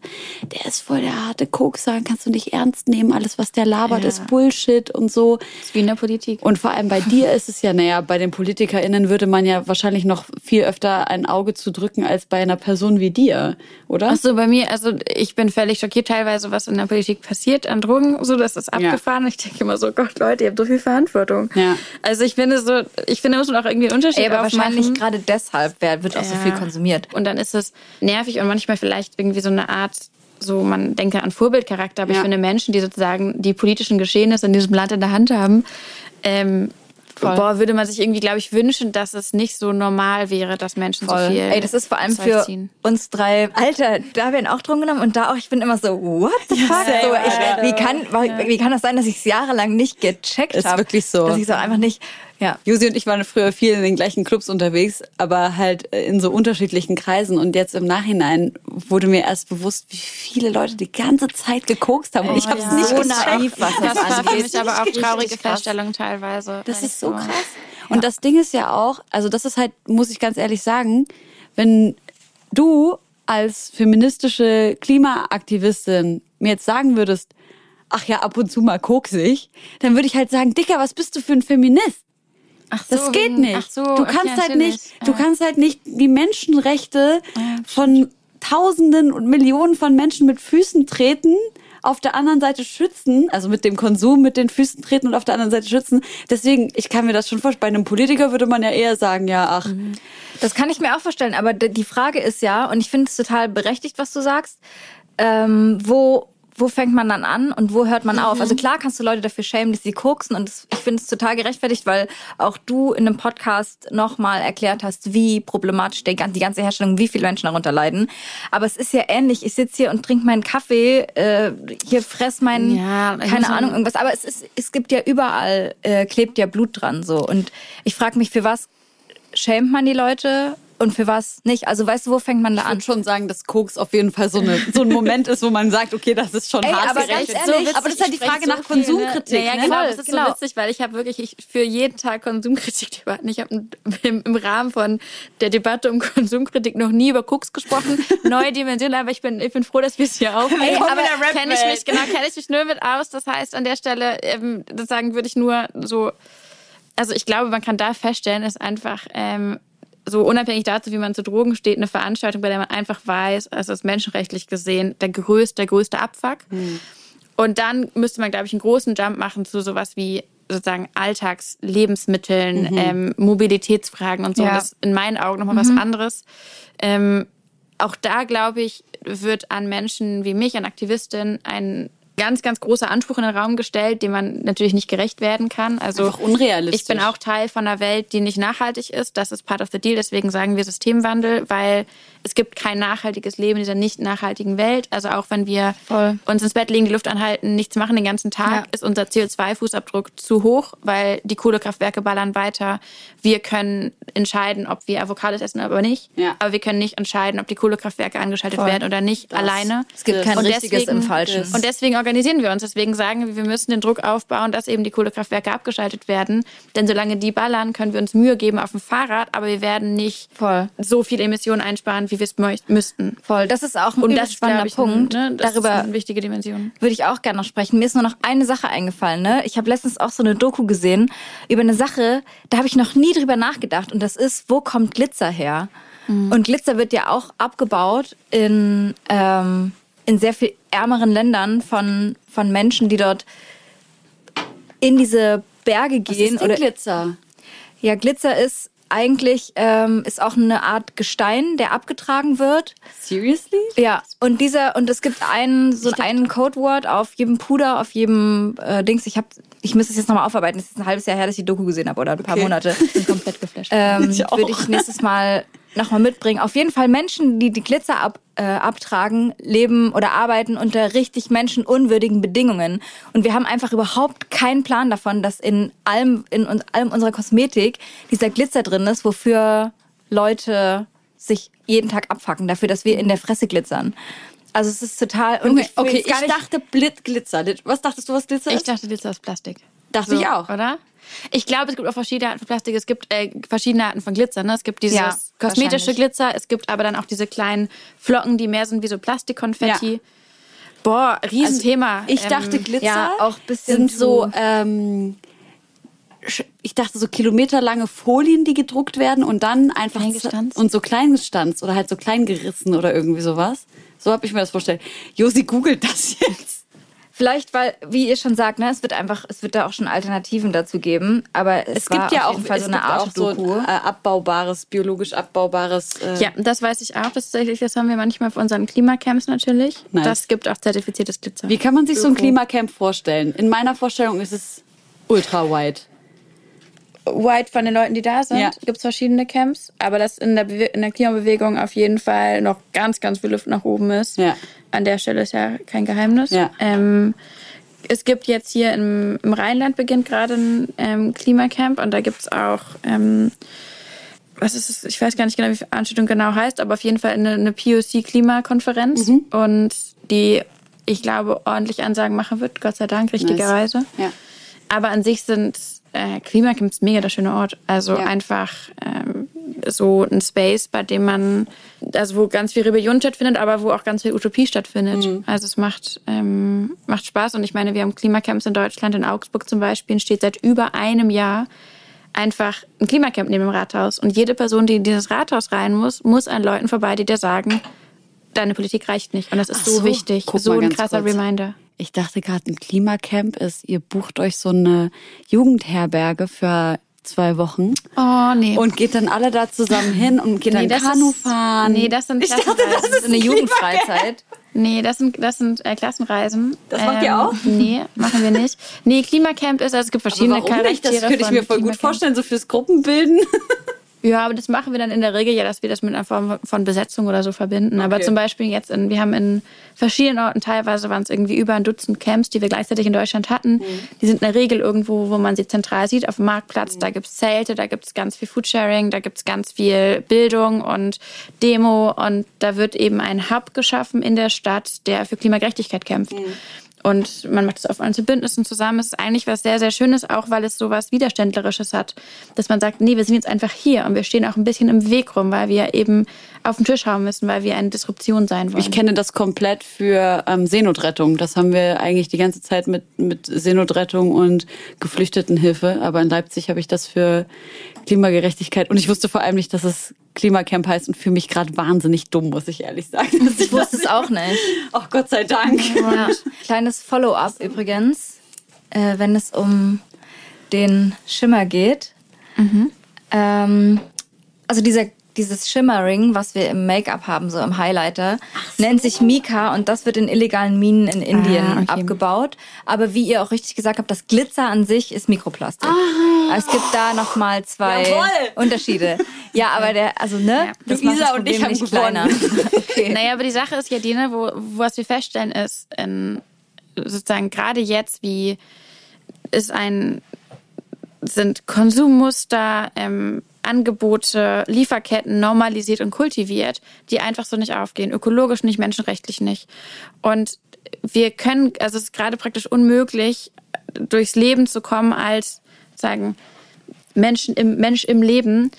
S1: der ist voll der harte Kokser, kannst du nicht ernst nehmen, alles, was der labert, ist Bullshit und so.
S4: Das ist wie in der Politik.
S1: Und vor allem bei dir ist es ja, naja, bei den PolitikerInnen würde man ja wahrscheinlich noch viel öfter ein Auge zu drücken als bei einer Person wie dir, oder?
S4: Ach so, bei mir, also ich bin völlig schockiert teilweise, was in der Politik passiert an Drogen. So, das ist abgefahren. Ich denke immer so, Gott, Leute, ihr habt so viel Verantwortung.
S1: Ja.
S4: Also ich finde so, ich finde, muss man auch irgendwie einen Unterschied
S2: Ey, aber
S4: aufmachen.
S2: wahrscheinlich gerade deshalb wer- wird auch so
S4: Ja.
S2: viel konsumiert.
S4: Und dann ist es nervig und manchmal vielleicht irgendwie so eine Art, so man denke an Vorbildcharakter, aber
S1: Ja.
S4: ich finde Menschen, die sozusagen die politischen Geschehnisse in diesem Land in der Hand haben, ähm, boah, würde man sich irgendwie, glaube ich, wünschen, dass es nicht so normal wäre, dass Menschen so viel
S2: Ey, das ist vor allem für
S4: ziehen.
S2: uns drei. Alter, da werden auch drum genommen und da auch. Ich bin immer so, what the fuck? so, ich, wie, kann, wie kann das sein, dass ich es jahrelang nicht gecheckt
S1: Ist
S2: habe?
S1: wirklich so.
S2: Dass ich so einfach nicht, ja.
S1: Josi und ich waren früher viel in den gleichen Clubs unterwegs, aber halt äh, in so unterschiedlichen Kreisen. Und jetzt im Nachhinein wurde mir erst bewusst, wie viele Leute die ganze Zeit gekokst haben. Und ich habe es
S4: ja.
S1: nicht
S2: so naiv, was das,
S4: Das war für
S2: angeht.
S4: mich aber auch traurige. Feststellung teilweise.
S1: Das ist
S4: ich
S1: so krass. Und das Ding ist ja auch, also das ist halt, muss ich ganz ehrlich sagen, wenn du als feministische Klimaaktivistin mir jetzt sagen würdest, ach ja, ab und zu mal koksig, dann würde ich halt sagen, Dicker, was bist du für ein Feminist?
S4: Ach
S1: Das
S4: so,
S1: geht
S4: wegen-
S1: nicht.
S4: Ach so,
S1: du
S4: okay,
S1: kannst halt
S4: natürlich.
S1: nicht, du kannst halt nicht die Menschenrechte von Tausenden und Millionen von Menschen mit Füßen treten, auf der anderen Seite schützen, also mit dem Konsum mit den Füßen treten und auf der anderen Seite schützen. Deswegen, ich kann mir das schon vorstellen. Bei einem Politiker würde man ja eher sagen, ja, ach.
S2: Das kann ich mir auch vorstellen, aber die Frage ist ja, und ich finde es total berechtigt, was du sagst, ähm, wo, wo fängt man dann an und wo hört man auf? Also klar kannst du Leute dafür schämen, dass sie koksen und das, ich finde es total gerechtfertigt, weil auch du in einem Podcast nochmal erklärt hast, wie problematisch die ganze Herstellung, wie viele Menschen darunter leiden. Aber es ist ja ähnlich, ich sitze hier und trinke meinen Kaffee, äh, hier fress meinen,
S4: Ja,
S2: keine Ahnung, irgendwas. Aber es, ist, es gibt ja überall, äh, klebt ja Blut dran so. Und ich frage mich, für was schämt man die Leute und für was nicht? Also weißt du, wo fängt man da
S1: Ich
S2: an?
S1: würde schon sagen, dass Koks auf jeden Fall so, eine, so ein Moment ist, wo man sagt, okay, das ist schon
S2: Ey,
S1: hart
S2: aber ganz
S1: so,
S2: ehrlich,
S1: aber das ist halt die
S4: Ich
S1: Frage
S4: so
S1: nach
S4: viel, ne?
S1: Konsumkritik.
S4: Naja,
S1: ne?
S4: genau,
S2: Voll,
S4: das ist
S2: genau.
S4: so witzig, weil ich habe wirklich ich, für jeden Tag Konsumkritik debatten. Ich habe im, im Rahmen von der Debatte um Konsumkritik noch nie über Koks gesprochen. Neue Dimension, aber ich bin, ich bin froh, dass wir es hier aufnehmen.
S1: Ey, aber
S4: kenne ich mich, genau, kenne ich mich nur mit aus. Das heißt, an der Stelle, ähm, das sagen würde ich nur so, also ich glaube, man kann da feststellen, ist einfach ähm, so unabhängig dazu, wie man zu Drogen steht, eine Veranstaltung, bei der man einfach weiß, es ist menschenrechtlich gesehen der größte, der größte Abfuck. Und dann müsste man, glaube ich, einen großen Jump machen zu sowas wie sozusagen Alltagslebensmitteln, ähm, Mobilitätsfragen und so.
S2: Ja.
S4: Das ist in meinen Augen nochmal was anderes. Ähm, auch da, glaube ich, wird an Menschen wie mich, an Aktivistinnen, ein ganz, ganz großer Anspruch in den Raum gestellt, dem man natürlich nicht gerecht werden kann. Also
S1: Einfach unrealistisch.
S4: Ich bin auch Teil von einer Welt, die nicht nachhaltig ist. Das ist part of the deal. Deswegen sagen wir Systemwandel, weil es gibt kein nachhaltiges Leben in dieser nicht nachhaltigen Welt. Also auch wenn wir
S2: Voll.
S4: uns ins Bett legen, die Luft anhalten, nichts machen den ganzen Tag,
S2: Ja.
S4: ist unser CO2-Fußabdruck zu hoch, weil die Kohlekraftwerke ballern weiter. Wir können entscheiden, ob wir Avocados essen oder nicht.
S1: Ja.
S4: Aber wir können nicht entscheiden, ob die Kohlekraftwerke angeschaltet
S2: Voll.
S4: werden oder nicht, alleine.
S2: Es gibt kein
S4: Und
S2: richtiges
S4: deswegen-
S2: im Falschen.
S4: Und deswegen organisieren wir uns. Deswegen sagen wir, wir müssen den Druck aufbauen, dass eben die Kohlekraftwerke abgeschaltet werden. Denn solange die ballern, können wir uns Mühe geben auf dem Fahrrad, aber wir werden nicht
S2: Voll.
S4: so viel Emissionen einsparen, wie wir es müssten.
S2: Voll. Das ist auch ein
S4: Und das
S2: spannender
S4: ich,
S2: Punkt.
S4: Ne, das
S2: Darüber
S4: ist eine wichtige Dimension.
S2: würde ich auch gerne noch sprechen. Mir ist nur noch eine Sache eingefallen. Ne? Ich habe letztens auch so eine Doku gesehen über eine Sache, da habe ich noch nie drüber nachgedacht. Und das ist, wo kommt Glitzer her? Und Glitzer wird ja auch abgebaut in, ähm, in sehr viel ärmeren Ländern von, von Menschen, die dort in diese Berge
S1: Was
S2: gehen.
S1: ist denn Glitzer?
S2: Ja, Glitzer ist eigentlich ähm, ist auch eine Art Gestein, der abgetragen wird.
S1: Seriously?
S2: Ja, und dieser und es gibt einen so einen Codewort auf jedem Puder, auf jedem äh, Dings. Ich habe, ich müsste es jetzt nochmal aufarbeiten. Es ist ein halbes Jahr her, dass ich die Doku gesehen habe oder ein paar
S1: Okay.
S2: Monate.
S4: bin komplett geflasht.
S2: Ähm,
S1: Ich auch.
S2: würde ich nächstes Mal nochmal mitbringen. Auf jeden Fall Menschen, die die Glitzer ab, äh, abtragen, leben oder arbeiten unter richtig menschenunwürdigen Bedingungen. Und wir haben einfach überhaupt keinen Plan davon, dass in allem, in uns, allem unserer Kosmetik dieser Glitzer drin ist, wofür Leute sich jeden Tag abfacken, dafür, dass wir in der Fresse glitzern. Also es ist total... Und
S1: Okay,
S2: ich
S1: okay ich dachte Blit Glitzer. Was dachtest du, was Glitzer
S4: Ich
S1: ist?
S4: dachte, Glitzer ist Plastik.
S1: Dachte ich auch.
S4: Oder? Ich glaube, es gibt auch verschiedene Arten von Plastik. Es gibt äh, verschiedene Arten von Glitzer. Ne? Es gibt dieses
S2: Ja,
S4: kosmetische. Glitzer. Es gibt aber dann auch diese kleinen Flocken, die mehr sind wie so Plastikkonfetti.
S1: Ja.
S4: Boah, Riesenthema.
S1: Ich
S4: Ähm,
S1: dachte, Glitzer
S2: ja, auch bisschen
S1: sind so, ähm, ich dachte so kilometerlange Folien, die gedruckt werden und dann einfach
S4: Kleingestanzt?
S1: und so klein gestanzt oder halt so klein gerissen oder irgendwie sowas. So habe ich mir das vorgestellt. Josi googelt das jetzt.
S2: Vielleicht, weil, wie ihr schon sagt, ne, es wird einfach, es wird da auch schon Alternativen dazu geben. Aber es,
S1: Es
S2: war
S1: gibt ja
S2: auf
S1: auch,
S2: jeden Fall
S1: es
S2: so eine
S1: gibt
S2: Art
S1: auch so
S2: Doku.
S1: äh, abbaubares, biologisch abbaubares. Äh,
S4: Ja, das weiß ich auch. Das, das haben wir manchmal auf unseren Klimacamps natürlich.
S1: Nice.
S4: Das gibt auch zertifiziertes Glitzer.
S1: Wie kann man sich so ein Klimacamp vorstellen? In meiner Vorstellung ist es ultra wide.
S4: White von den Leuten, die da sind,
S1: Ja.
S4: gibt es verschiedene Camps, aber dass in der, Bewe in der Klimabewegung auf jeden Fall noch ganz, ganz viel Luft nach oben ist.
S1: Ja.
S4: An der Stelle ist ja kein Geheimnis.
S1: Ja.
S4: Ähm, es gibt jetzt hier im, im Rheinland beginnt gerade ein ähm, Klimacamp und da gibt es auch, ähm, was ist es, ich weiß gar nicht genau, wie die Veranstaltung genau heißt, aber auf jeden Fall eine, eine POC-Klimakonferenz
S1: Mhm.
S4: und die, ich glaube, ordentlich Ansagen machen wird, Gott sei Dank, richtigerweise.
S1: Ja.
S4: Aber an sich sind äh, Klimacamps mega der schöne Ort. Also
S1: Ja.
S4: einfach ähm, so ein Space, bei dem man, also wo ganz viel Rebellion stattfindet, aber wo auch ganz viel Utopie stattfindet.
S1: Mhm.
S4: Also es macht, ähm, macht Spaß. Und ich meine, wir haben Klimacamps in Deutschland, in Augsburg zum Beispiel, steht seit über einem Jahr einfach ein Klimacamp neben dem Rathaus. Und jede Person, die in dieses Rathaus rein muss, muss an Leuten vorbei, die dir sagen, deine Politik reicht nicht. Und das ist so,
S1: so,
S4: wichtig. So ein krasser
S1: kurz.
S4: Reminder.
S1: Ich dachte gerade, ein Klimacamp ist, ihr bucht euch so eine Jugendherberge für zwei Wochen
S4: Oh, nee.
S1: und geht dann alle da zusammen hin und gehen
S4: nee,
S1: dann Kanu fahren.
S4: Nee, das sind
S1: ich dachte, das ist
S2: eine Jugendfreizeit.
S4: Nee, das sind, das sind äh, Klassenreisen.
S1: Das macht ihr auch?
S4: Nee, machen wir nicht. Nee, Klimacamp ist, also es gibt verschiedene
S1: Aber warum nicht? Das
S4: Charaktere
S1: könnte ich mir voll gut vorstellen, so fürs Gruppenbilden.
S4: Ja, aber das machen wir dann in der Regel ja, dass wir das mit einer Form von Besetzung oder so verbinden. Aber
S1: Okay.
S4: zum Beispiel jetzt, in, wir haben in verschiedenen Orten, teilweise waren es irgendwie über ein Dutzend Camps, die wir gleichzeitig in Deutschland hatten.
S1: Mhm.
S4: Die sind in der Regel irgendwo, wo man sie zentral sieht, auf dem Marktplatz. Da gibt's Zelte, da gibt's ganz viel Foodsharing, da gibt's ganz viel Bildung und Demo. Und da wird eben ein Hub geschaffen in der Stadt, der für Klimagerechtigkeit kämpft. Und man macht das auf einzelnen Bündnissen zusammen. Es ist eigentlich was sehr, sehr Schönes, auch weil es so was Widerständlerisches hat. Dass man sagt, nee, wir sind jetzt einfach hier und wir stehen auch ein bisschen im Weg rum, weil wir eben auf den Tisch hauen müssen, weil wir eine Disruption sein wollen.
S1: Ich kenne das komplett für ähm, Seenotrettung. Das haben wir eigentlich die ganze Zeit mit, mit Seenotrettung und Geflüchtetenhilfe. Aber in Leipzig habe ich das für Klimagerechtigkeit. Und ich wusste vor allem nicht, dass es Klimacamp heißt und fühle mich gerade wahnsinnig dumm, muss ich ehrlich sagen. dass
S2: Ich wusste es auch nicht.
S1: Ach Gott sei Dank.
S2: Ja. Kleines Follow-up übrigens, äh, wenn es um den Schimmer geht. Ähm, also dieser, dieses Shimmering, was wir im Make-up haben, so im Highlighter, nennt sich Mika und das wird in illegalen Minen in Indien
S4: Ah, okay.
S2: abgebaut. Aber wie ihr auch richtig gesagt habt, das Glitzer an sich ist Mikroplastik. Es gibt da noch mal zwei
S1: Jawohl.
S2: Unterschiede. Ja, aber der, also ne, das macht
S1: Luisa
S2: das
S1: und ich haben
S2: nicht
S1: gewonnen.
S2: kleiner. Okay.
S4: Naja, aber die Sache ist ja die, ne, wo, was wir feststellen ist, in, sozusagen gerade jetzt, wie ist ein, sind Konsummuster, ähm, Angebote, Lieferketten normalisiert und kultiviert, die einfach so nicht aufgehen. Ökologisch nicht, menschenrechtlich nicht. Und wir können, also es ist gerade praktisch unmöglich, durchs Leben zu kommen als, sagen, Menschen im, Mensch im Leben,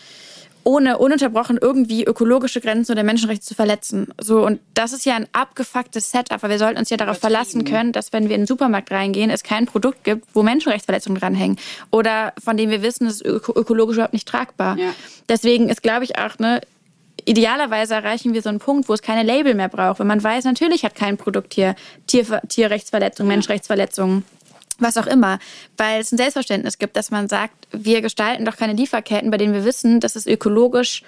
S4: ohne ununterbrochen irgendwie ökologische Grenzen oder Menschenrechte zu verletzen. So, und das ist ja ein abgefucktes Setup, weil wir sollten uns ja darauf verlassen können, dass wenn wir in den Supermarkt reingehen, es kein Produkt gibt, wo Menschenrechtsverletzungen dranhängen. Oder von dem wir wissen, es ist öko ökologisch überhaupt nicht tragbar.
S1: Ja.
S4: Deswegen ist, glaube ich, auch, ne, idealerweise erreichen wir so einen Punkt, wo es keine Label mehr braucht. Wenn man weiß, natürlich hat kein Produkt hier Tier, Tierrechtsverletzungen, Menschenrechtsverletzungen was auch immer, weil es ein Selbstverständnis gibt, dass man sagt, wir gestalten doch keine Lieferketten, bei denen wir wissen, dass es ökologisch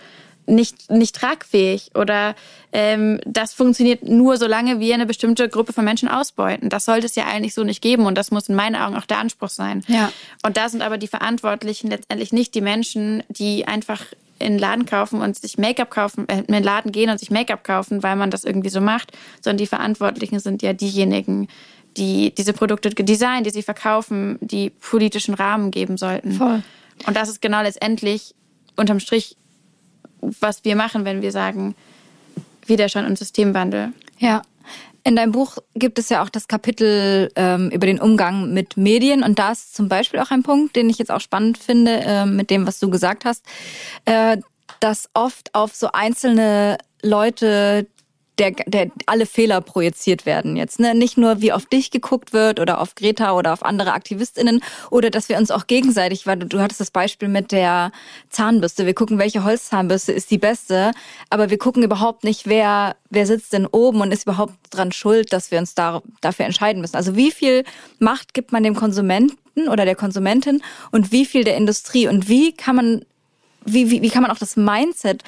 S4: nicht, nicht tragfähig oder ähm, das funktioniert nur, solange wir eine bestimmte Gruppe von Menschen ausbeuten. Das sollte es ja eigentlich so nicht geben und das muss in meinen Augen auch der Anspruch sein.
S2: Ja.
S4: Und da sind aber die Verantwortlichen letztendlich nicht die Menschen, die einfach in den Laden kaufen und sich Make-up kaufen, äh, in den Laden gehen und sich Make-up kaufen, weil man das irgendwie so macht, sondern die Verantwortlichen sind ja diejenigen, die diese Produkte designen, die sie verkaufen, die politischen Rahmen geben sollten.
S2: Voll.
S4: Und das ist genau letztendlich unterm Strich, was wir machen, wenn wir sagen Widerstand und Systemwandel.
S2: Ja. In deinem Buch gibt es ja auch das Kapitel ähm, über den Umgang mit Medien und da ist zum Beispiel auch ein Punkt, den ich jetzt auch spannend finde äh, mit dem, was du gesagt hast, äh, dass oft auf so einzelne Leute der, der alle Fehler projiziert werden jetzt. Ne? Nicht nur, wie auf dich geguckt wird oder auf Greta oder auf andere AktivistInnen oder dass wir uns auch gegenseitig, weil du, du hattest das Beispiel mit der Zahnbürste. Wir gucken, welche Holzzahnbürste ist die beste, aber wir gucken überhaupt nicht, wer, wer sitzt denn oben und ist überhaupt dran schuld, dass wir uns da, dafür entscheiden müssen. Also wie viel Macht gibt man dem Konsumenten oder der Konsumentin und wie viel der Industrie und wie kann man, wie, wie, wie kann man auch das Mindset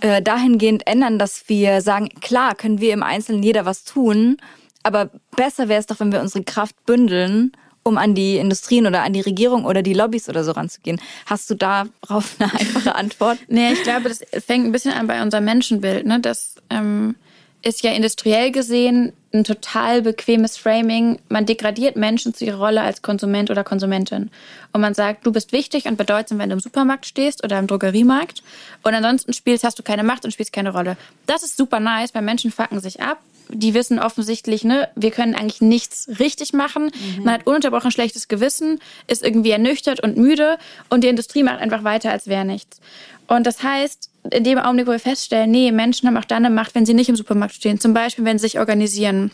S2: äh, dahingehend ändern, dass wir sagen, klar können wir im Einzelnen jeder was tun, aber besser wäre es doch, wenn wir unsere Kraft bündeln, um an die Industrien oder an die Regierung oder die Lobbys oder so ranzugehen. Hast du darauf eine einfache Antwort?
S4: Nee, ich glaube, das fängt ein bisschen an bei unserem Menschenbild. Ne? Das ähm, ist ja industriell gesehen ein total bequemes Framing. Man degradiert Menschen zu ihrer Rolle als Konsument oder Konsumentin. Und man sagt, du bist wichtig und bedeutsam, wenn du im Supermarkt stehst oder im Drogeriemarkt. Und ansonsten spielst, hast du keine Macht und spielst keine Rolle. Das ist super nice, weil Menschen fucken sich ab. Die wissen offensichtlich, ne, wir können eigentlich nichts richtig machen. Man hat ununterbrochen schlechtes Gewissen, ist irgendwie ernüchtert und müde und die Industrie macht einfach weiter, als wäre nichts. Und das heißt, in dem Augenblick, wo wir feststellen, nee, Menschen haben auch dann eine Macht, wenn sie nicht im Supermarkt stehen. Zum Beispiel, wenn sie sich organisieren,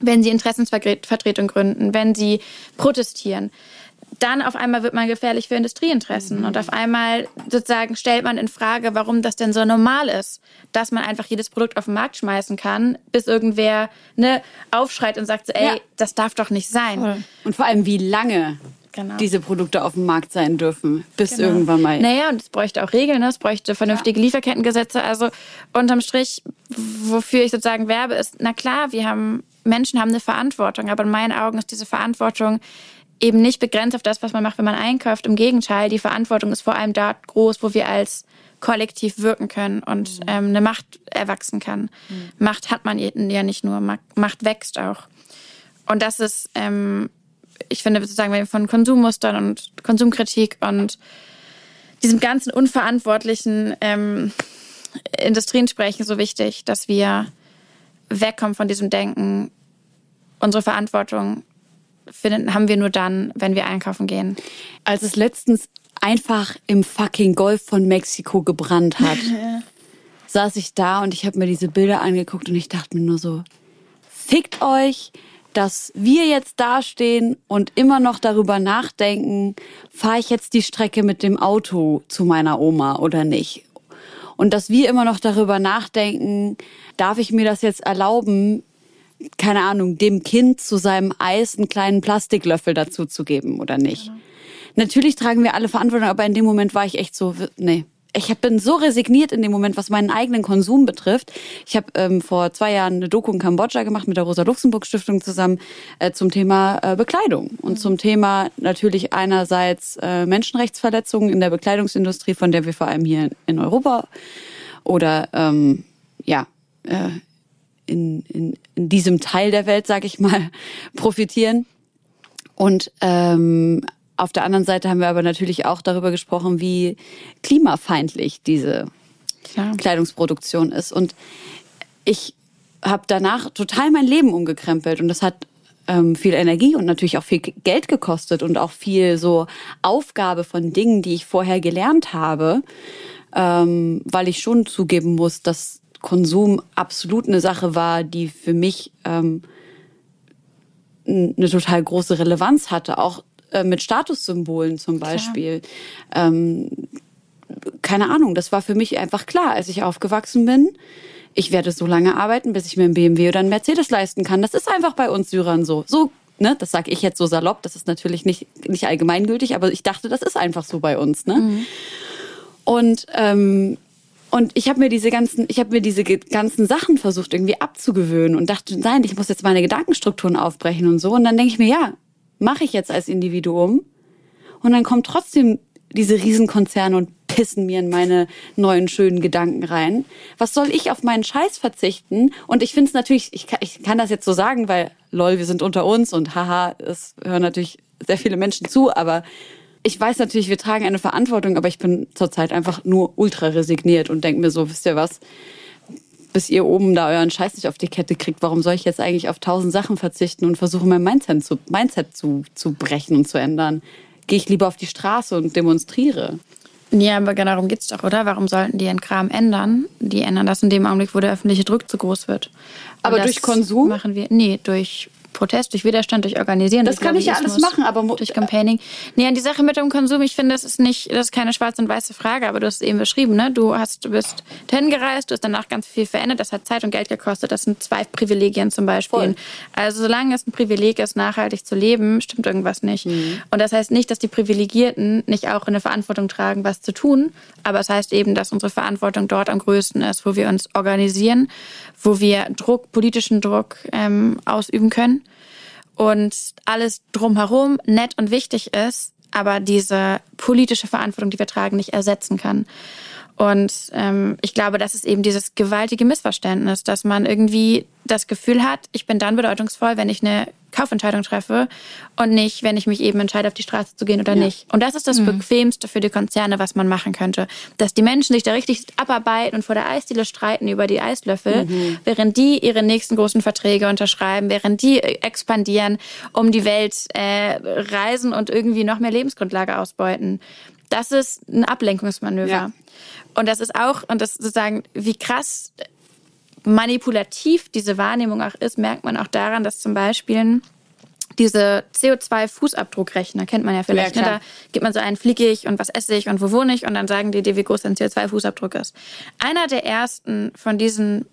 S4: wenn sie Interessensvertretung gründen, wenn sie protestieren. dann auf einmal wird man gefährlich für Industrieinteressen. Und auf einmal sozusagen stellt man in Frage, warum das denn so normal ist, dass man einfach jedes Produkt auf den Markt schmeißen kann, bis irgendwer ne, aufschreit und sagt so, ey,
S1: Ja.
S4: das darf doch nicht sein.
S1: Und vor allem, wie lange
S4: Genau.
S1: diese Produkte auf dem Markt sein dürfen, bis
S4: Genau.
S1: irgendwann mal.
S4: Naja, und es bräuchte auch Regeln, ne? es bräuchte vernünftige Lieferkettengesetze. Also unterm Strich, wofür ich sozusagen werbe, ist, na klar, wir haben, Menschen haben eine Verantwortung, aber in meinen Augen ist diese Verantwortung eben nicht begrenzt auf das, was man macht, wenn man einkauft. Im Gegenteil, die Verantwortung ist vor allem da groß, wo wir als Kollektiv wirken können und ähm, eine Macht erwachsen kann. Macht hat man ja nicht nur, Ma- Macht wächst auch. Und das ist, ähm, ich finde sozusagen, wenn wir von Konsummustern und Konsumkritik und diesem ganzen unverantwortlichen ähm, Industrien sprechen, so wichtig, dass wir wegkommen von diesem Denken. Unsere Verantwortung finden, haben wir nur dann, wenn wir einkaufen gehen.
S1: Als es letztens einfach im fucking Golf von Mexiko gebrannt hat, saß ich da und ich habe mir diese Bilder angeguckt und ich dachte mir nur so, fickt euch, dass wir jetzt dastehen und immer noch darüber nachdenken, fahre ich jetzt die Strecke mit dem Auto zu meiner Oma oder nicht. Und dass wir immer noch darüber nachdenken, darf ich mir das jetzt erlauben, keine Ahnung, dem Kind zu seinem Eis einen kleinen Plastiklöffel dazu zu geben oder nicht. Natürlich tragen wir alle Verantwortung, aber in dem Moment war ich echt so, nee. Ich hab- bin so resigniert in dem Moment, was meinen eigenen Konsum betrifft. Ich habe ähm, vor zwei Jahren eine Doku in Kambodscha gemacht mit der Rosa-Luxemburg-Stiftung zusammen äh, zum Thema äh, Bekleidung und zum Thema natürlich einerseits äh, Menschenrechtsverletzungen in der Bekleidungsindustrie, von der wir vor allem hier in Europa oder ähm, ja äh, in, in, in diesem Teil der Welt, sage ich mal, profitieren. Und ähm, auf der anderen Seite haben wir aber natürlich auch darüber gesprochen, wie klimafeindlich diese
S4: Klar.
S1: Kleidungsproduktion ist. Und ich habe danach total mein Leben umgekrempelt und das hat ähm, viel Energie und natürlich auch viel Geld gekostet und auch viel so Aufgabe von Dingen, die ich vorher gelernt habe, ähm, weil ich schon zugeben muss, dass Konsum absolut eine Sache war, die für mich ähm, eine total große Relevanz hatte, auch äh, mit Statussymbolen zum Beispiel. Ähm, keine Ahnung, das war für mich einfach klar, als ich aufgewachsen bin. Ich werde so lange arbeiten, bis ich mir einen BMW oder einen Mercedes leisten kann. Das ist einfach bei uns Syrern so. So, ne, das sage ich jetzt so salopp, das ist natürlich nicht, nicht allgemeingültig, aber ich dachte, das ist einfach so bei uns, ne? Und ähm, und ich habe mir diese ganzen, ich habe mir diese ganzen Sachen versucht irgendwie abzugewöhnen und dachte, nein, ich muss jetzt meine Gedankenstrukturen aufbrechen und so. Und dann denke ich mir, ja, mache ich jetzt als Individuum. Und dann kommen trotzdem diese Riesenkonzerne und pissen mir in meine neuen schönen Gedanken rein. Was soll ich auf meinen Scheiß verzichten? Und ich finde es natürlich, ich kann, ich kann das jetzt so sagen, weil lol, wir sind unter uns und haha, es hören natürlich sehr viele Menschen zu, aber ich weiß natürlich, wir tragen eine Verantwortung, aber ich bin zurzeit einfach nur ultra resigniert und denke mir so, wisst ihr was, bis ihr oben da euren Scheiß nicht auf die Kette kriegt, warum soll ich jetzt eigentlich auf tausend Sachen verzichten und versuchen, mein Mindset zu, Mindset zu, zu brechen und zu ändern? Gehe ich lieber auf die Straße und demonstriere.
S4: Ja, aber genau darum geht's doch, oder? Warum sollten die ihren Kram ändern? Die ändern das in dem Augenblick, wo der öffentliche Druck zu groß wird. Und
S1: Aber durch Konsum?
S4: Machen wir, nee, durch Protest, durch Widerstand, durch Organisieren.
S1: Das
S4: durch
S1: kann ich ja alles machen, aber
S4: durch Campaigning. Nee, an die Sache mit dem Konsum, ich finde, das ist nicht, das ist keine schwarze und weiße Frage, aber du hast es eben beschrieben, ne? Du hast, du bist dahin gereist, du hast danach ganz viel verändert, das hat Zeit und Geld gekostet, das sind zwei Privilegien zum Beispiel.
S1: Voll.
S4: Also solange es ein Privileg ist, nachhaltig zu leben, stimmt irgendwas nicht.
S1: Mhm.
S4: Und das heißt nicht, dass die Privilegierten nicht auch eine Verantwortung tragen, was zu tun, aber es heißt eben, dass unsere Verantwortung dort am größten ist, wo wir uns organisieren, wo wir Druck, politischen Druck ähm, ausüben können und alles drumherum nett und wichtig ist, aber diese politische Verantwortung, die wir tragen, nicht ersetzen kann. Und ähm, ich glaube, das ist eben dieses gewaltige Missverständnis, dass man irgendwie das Gefühl hat, ich bin dann bedeutungsvoll, wenn ich eine Kaufentscheidung treffe und nicht, wenn ich mich eben entscheide, auf die Straße zu gehen oder nicht. Und das ist das Bequemste für die Konzerne, was man machen könnte. Dass die Menschen sich da richtig abarbeiten und vor der Eisdiele streiten über die Eislöffel, während die ihre nächsten großen Verträge unterschreiben, während die äh, expandieren, um die Welt äh, reisen und irgendwie noch mehr Lebensgrundlage ausbeuten. Das ist ein Ablenkungsmanöver.
S1: Ja.
S4: Und das ist auch, und das sozusagen, wie krass manipulativ diese Wahrnehmung auch ist, merkt man auch daran, dass zum Beispiel diese CO2-Fußabdruckrechner, kennt man ja vielleicht.
S1: Ja,
S4: ne? Da gibt man so ein, fliege ich und was esse ich und wo wohne ich und dann sagen die dir, wie groß dein CO2-Fußabdruck ist. Einer der ersten von diesen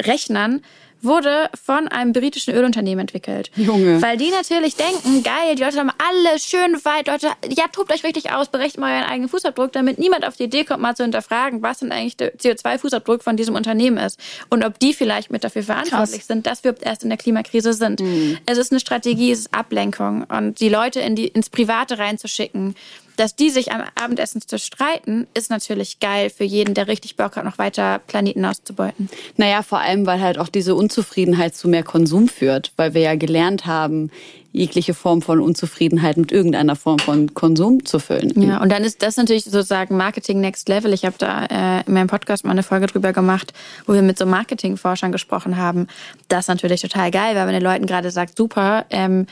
S4: Rechnern wurde von einem britischen Ölunternehmen entwickelt.
S1: Junge.
S4: Weil die natürlich denken, geil, die Leute haben alle schön weit, Leute, ja, tobt euch richtig aus, berechnet mal euren eigenen Fußabdruck, damit niemand auf die Idee kommt, mal zu hinterfragen, was denn eigentlich der CO2-Fußabdruck von diesem Unternehmen ist. Und ob die vielleicht mit dafür verantwortlich sind, dass wir erst in der Klimakrise sind. Es ist eine Strategie, es ist Ablenkung. Und die Leute in die, ins Private reinzuschicken, dass die sich am Abendessen zu streiten, ist natürlich geil für jeden, der richtig Bock hat, noch weiter Planeten auszubeuten.
S1: Naja, vor allem, weil halt auch diese Unzufriedenheit zu mehr Konsum führt, weil wir ja gelernt haben, jegliche Form von Unzufriedenheit mit irgendeiner Form von Konsum zu füllen.
S4: Ja, und dann ist das natürlich sozusagen Marketing Next Level. Ich habe da äh, in meinem Podcast mal eine Folge drüber gemacht, wo wir mit so Marketingforschern gesprochen haben. Das ist natürlich total geil, weil man den Leuten gerade sagt, super, ähm,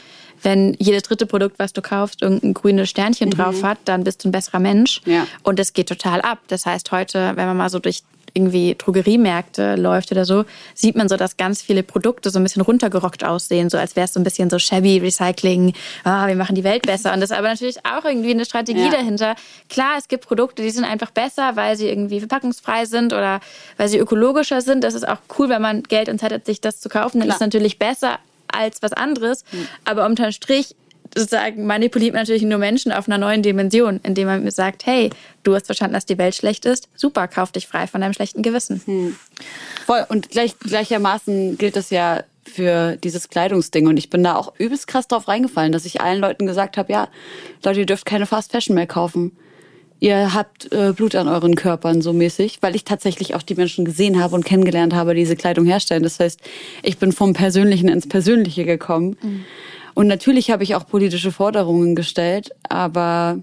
S4: wenn jedes dritte Produkt, was du kaufst, irgendein grünes Sternchen drauf hat, dann bist du ein besserer Mensch.
S1: Ja.
S4: Und das geht total ab. Das heißt, heute, wenn man mal so durch irgendwie Drogeriemärkte läuft oder so, sieht man so, dass ganz viele Produkte so ein bisschen runtergerockt aussehen, so als wäre es so ein bisschen so shabby Recycling, ah, wir machen die Welt besser. Und das ist aber natürlich auch irgendwie eine Strategie
S1: Ja.
S4: dahinter. Klar, es gibt Produkte, die sind einfach besser, weil sie irgendwie verpackungsfrei sind oder weil sie ökologischer sind. Das ist auch cool, wenn man Geld und Zeit hat, sich das zu kaufen. Dann
S1: Klar.
S4: ist es natürlich besser als was anderes. Aber unterm Strich sozusagen manipuliert man natürlich nur Menschen auf einer neuen Dimension, indem man mir sagt, hey, du hast verstanden, dass die Welt schlecht ist. Super, kauf dich frei von deinem schlechten Gewissen.
S1: Voll. Und gleich, gleichermaßen gilt das ja für dieses Kleidungsding. Und ich bin da auch übelst krass drauf reingefallen, dass ich allen Leuten gesagt habe, ja, Leute, ihr dürft keine Fast Fashion mehr kaufen. Ihr habt äh, Blut an euren Körpern so mäßig, weil ich tatsächlich auch die Menschen gesehen habe und kennengelernt habe, die diese Kleidung herstellen. Das heißt, ich bin vom Persönlichen ins Persönliche gekommen. Und natürlich habe ich auch politische Forderungen gestellt, aber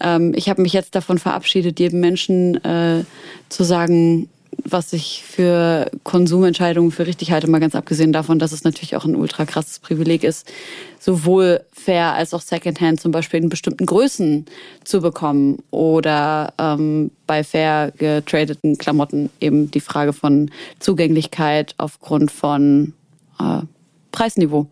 S1: ähm, ich habe mich jetzt davon verabschiedet, jedem Menschen äh, zu sagen, was ich für Konsumentscheidungen für richtig halte, mal ganz abgesehen davon, dass es natürlich auch ein ultra krasses Privileg ist, sowohl Fair als auch Secondhand zum Beispiel in bestimmten Größen zu bekommen oder ähm, bei fair getradeten Klamotten eben die Frage von Zugänglichkeit aufgrund von äh, Preisniveau.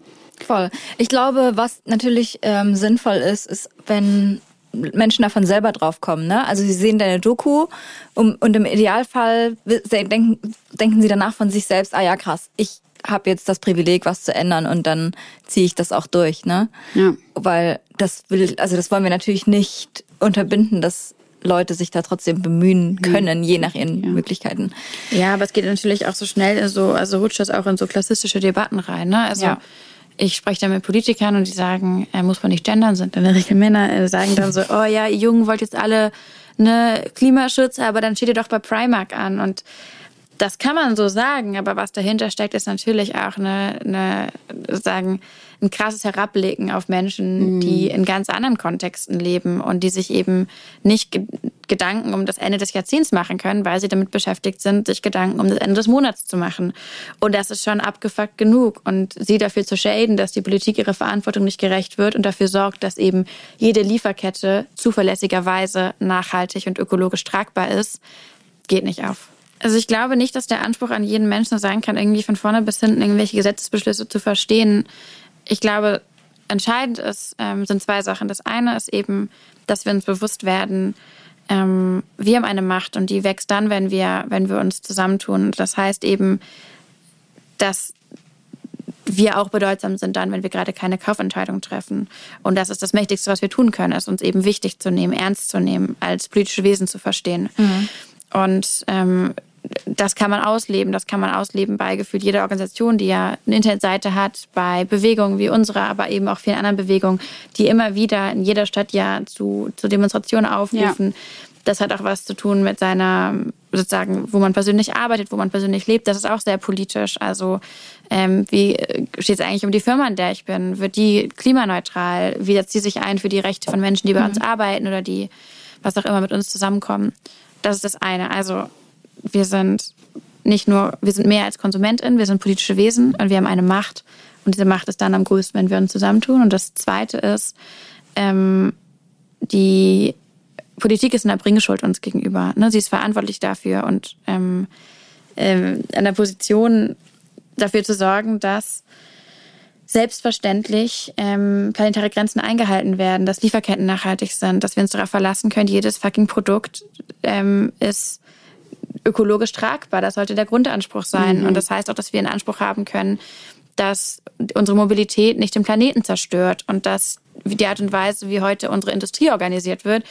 S2: Voll. Ich glaube, was natürlich ähm, sinnvoll ist, ist, wenn Menschen davon selber draufkommen. Ne? Also sie sehen deine Doku um, und im Idealfall denken, denken sie danach von sich selbst, ah ja krass, ich habe jetzt das Privileg, was zu ändern und dann ziehe ich das auch durch. Ne?
S1: Ja.
S2: Weil das will, also das wollen wir natürlich nicht unterbinden, dass Leute sich da trotzdem bemühen können, je nach ihren Möglichkeiten.
S4: Ja, aber es geht natürlich auch so schnell in so, also rutscht das auch in so klassistische Debatten rein. Ne? Also
S2: Ja.
S4: Ich spreche da mit Politikern und die sagen, äh, muss man nicht gendern, sind in der Regel Männer, äh, sagen dann so, oh ja, ihr Jungen wollt jetzt alle ne Klimaschutz, aber dann steht ihr doch bei Primark an. Und das kann man so sagen, aber was dahinter steckt, ist natürlich auch eine, eine sagen, ein krasses Herabblicken auf Menschen, die in ganz anderen Kontexten leben und die sich eben nicht ge Gedanken um das Ende des Jahrzehnts machen können, weil sie damit beschäftigt sind, sich Gedanken um das Ende des Monats zu machen. Und das ist schon abgefuckt genug. Und sie dafür zu schäden, dass die Politik ihrer Verantwortung nicht gerecht wird und dafür sorgt, dass eben jede Lieferkette zuverlässigerweise nachhaltig und ökologisch tragbar ist, geht nicht auf. Also ich glaube nicht, dass der Anspruch an jeden Menschen sein kann, irgendwie von vorne bis hinten irgendwelche Gesetzesbeschlüsse zu verstehen. Ich glaube, entscheidend ist, ähm, sind zwei Sachen. Das eine ist eben, dass wir uns bewusst werden, ähm, wir haben eine Macht und die wächst dann, wenn wir, wenn wir uns zusammentun. Und Das heißt eben, dass wir auch bedeutsam sind dann, wenn wir gerade keine Kaufentscheidung treffen. Und das ist das Mächtigste, was wir tun können, ist uns eben wichtig zu nehmen, ernst zu nehmen, als politische Wesen zu verstehen. Und ähm, das kann man ausleben. Das kann man ausleben bei gefühlt jeder Organisation, die ja eine Internetseite hat, bei Bewegungen wie unserer, aber eben auch vielen anderen Bewegungen, die immer wieder in jeder Stadt ja zu, zu Demonstrationen aufrufen. Das hat auch was zu tun mit seiner, sozusagen, wo man persönlich arbeitet, wo man persönlich lebt. Das ist auch sehr politisch. Also, ähm, wie steht es eigentlich um die Firma, in der ich bin? Wird die klimaneutral? Wie setzt sie sich ein für die Rechte von Menschen, die bei uns arbeiten oder die, was auch immer, mit uns zusammenkommen? Das ist das eine. Also, wir sind nicht nur, wir sind mehr als KonsumentInnen, wir sind politische Wesen und wir haben eine Macht. Und diese Macht ist dann am größten, wenn wir uns zusammentun. Und das Zweite ist, ähm, die Politik ist in der Bringeschuld uns gegenüber. Ne? Sie ist verantwortlich dafür und ähm, ähm, an der Position dafür zu sorgen, dass selbstverständlich ähm, planetare Grenzen eingehalten werden, dass Lieferketten nachhaltig sind, dass wir uns darauf verlassen können, jedes fucking Produkt ähm, ist ökologisch tragbar. Das sollte der Grundanspruch sein. Mhm. Und das heißt auch, dass wir einen Anspruch haben können, dass unsere Mobilität nicht den Planeten zerstört und dass die Art und Weise, wie heute unsere Industrie organisiert wird,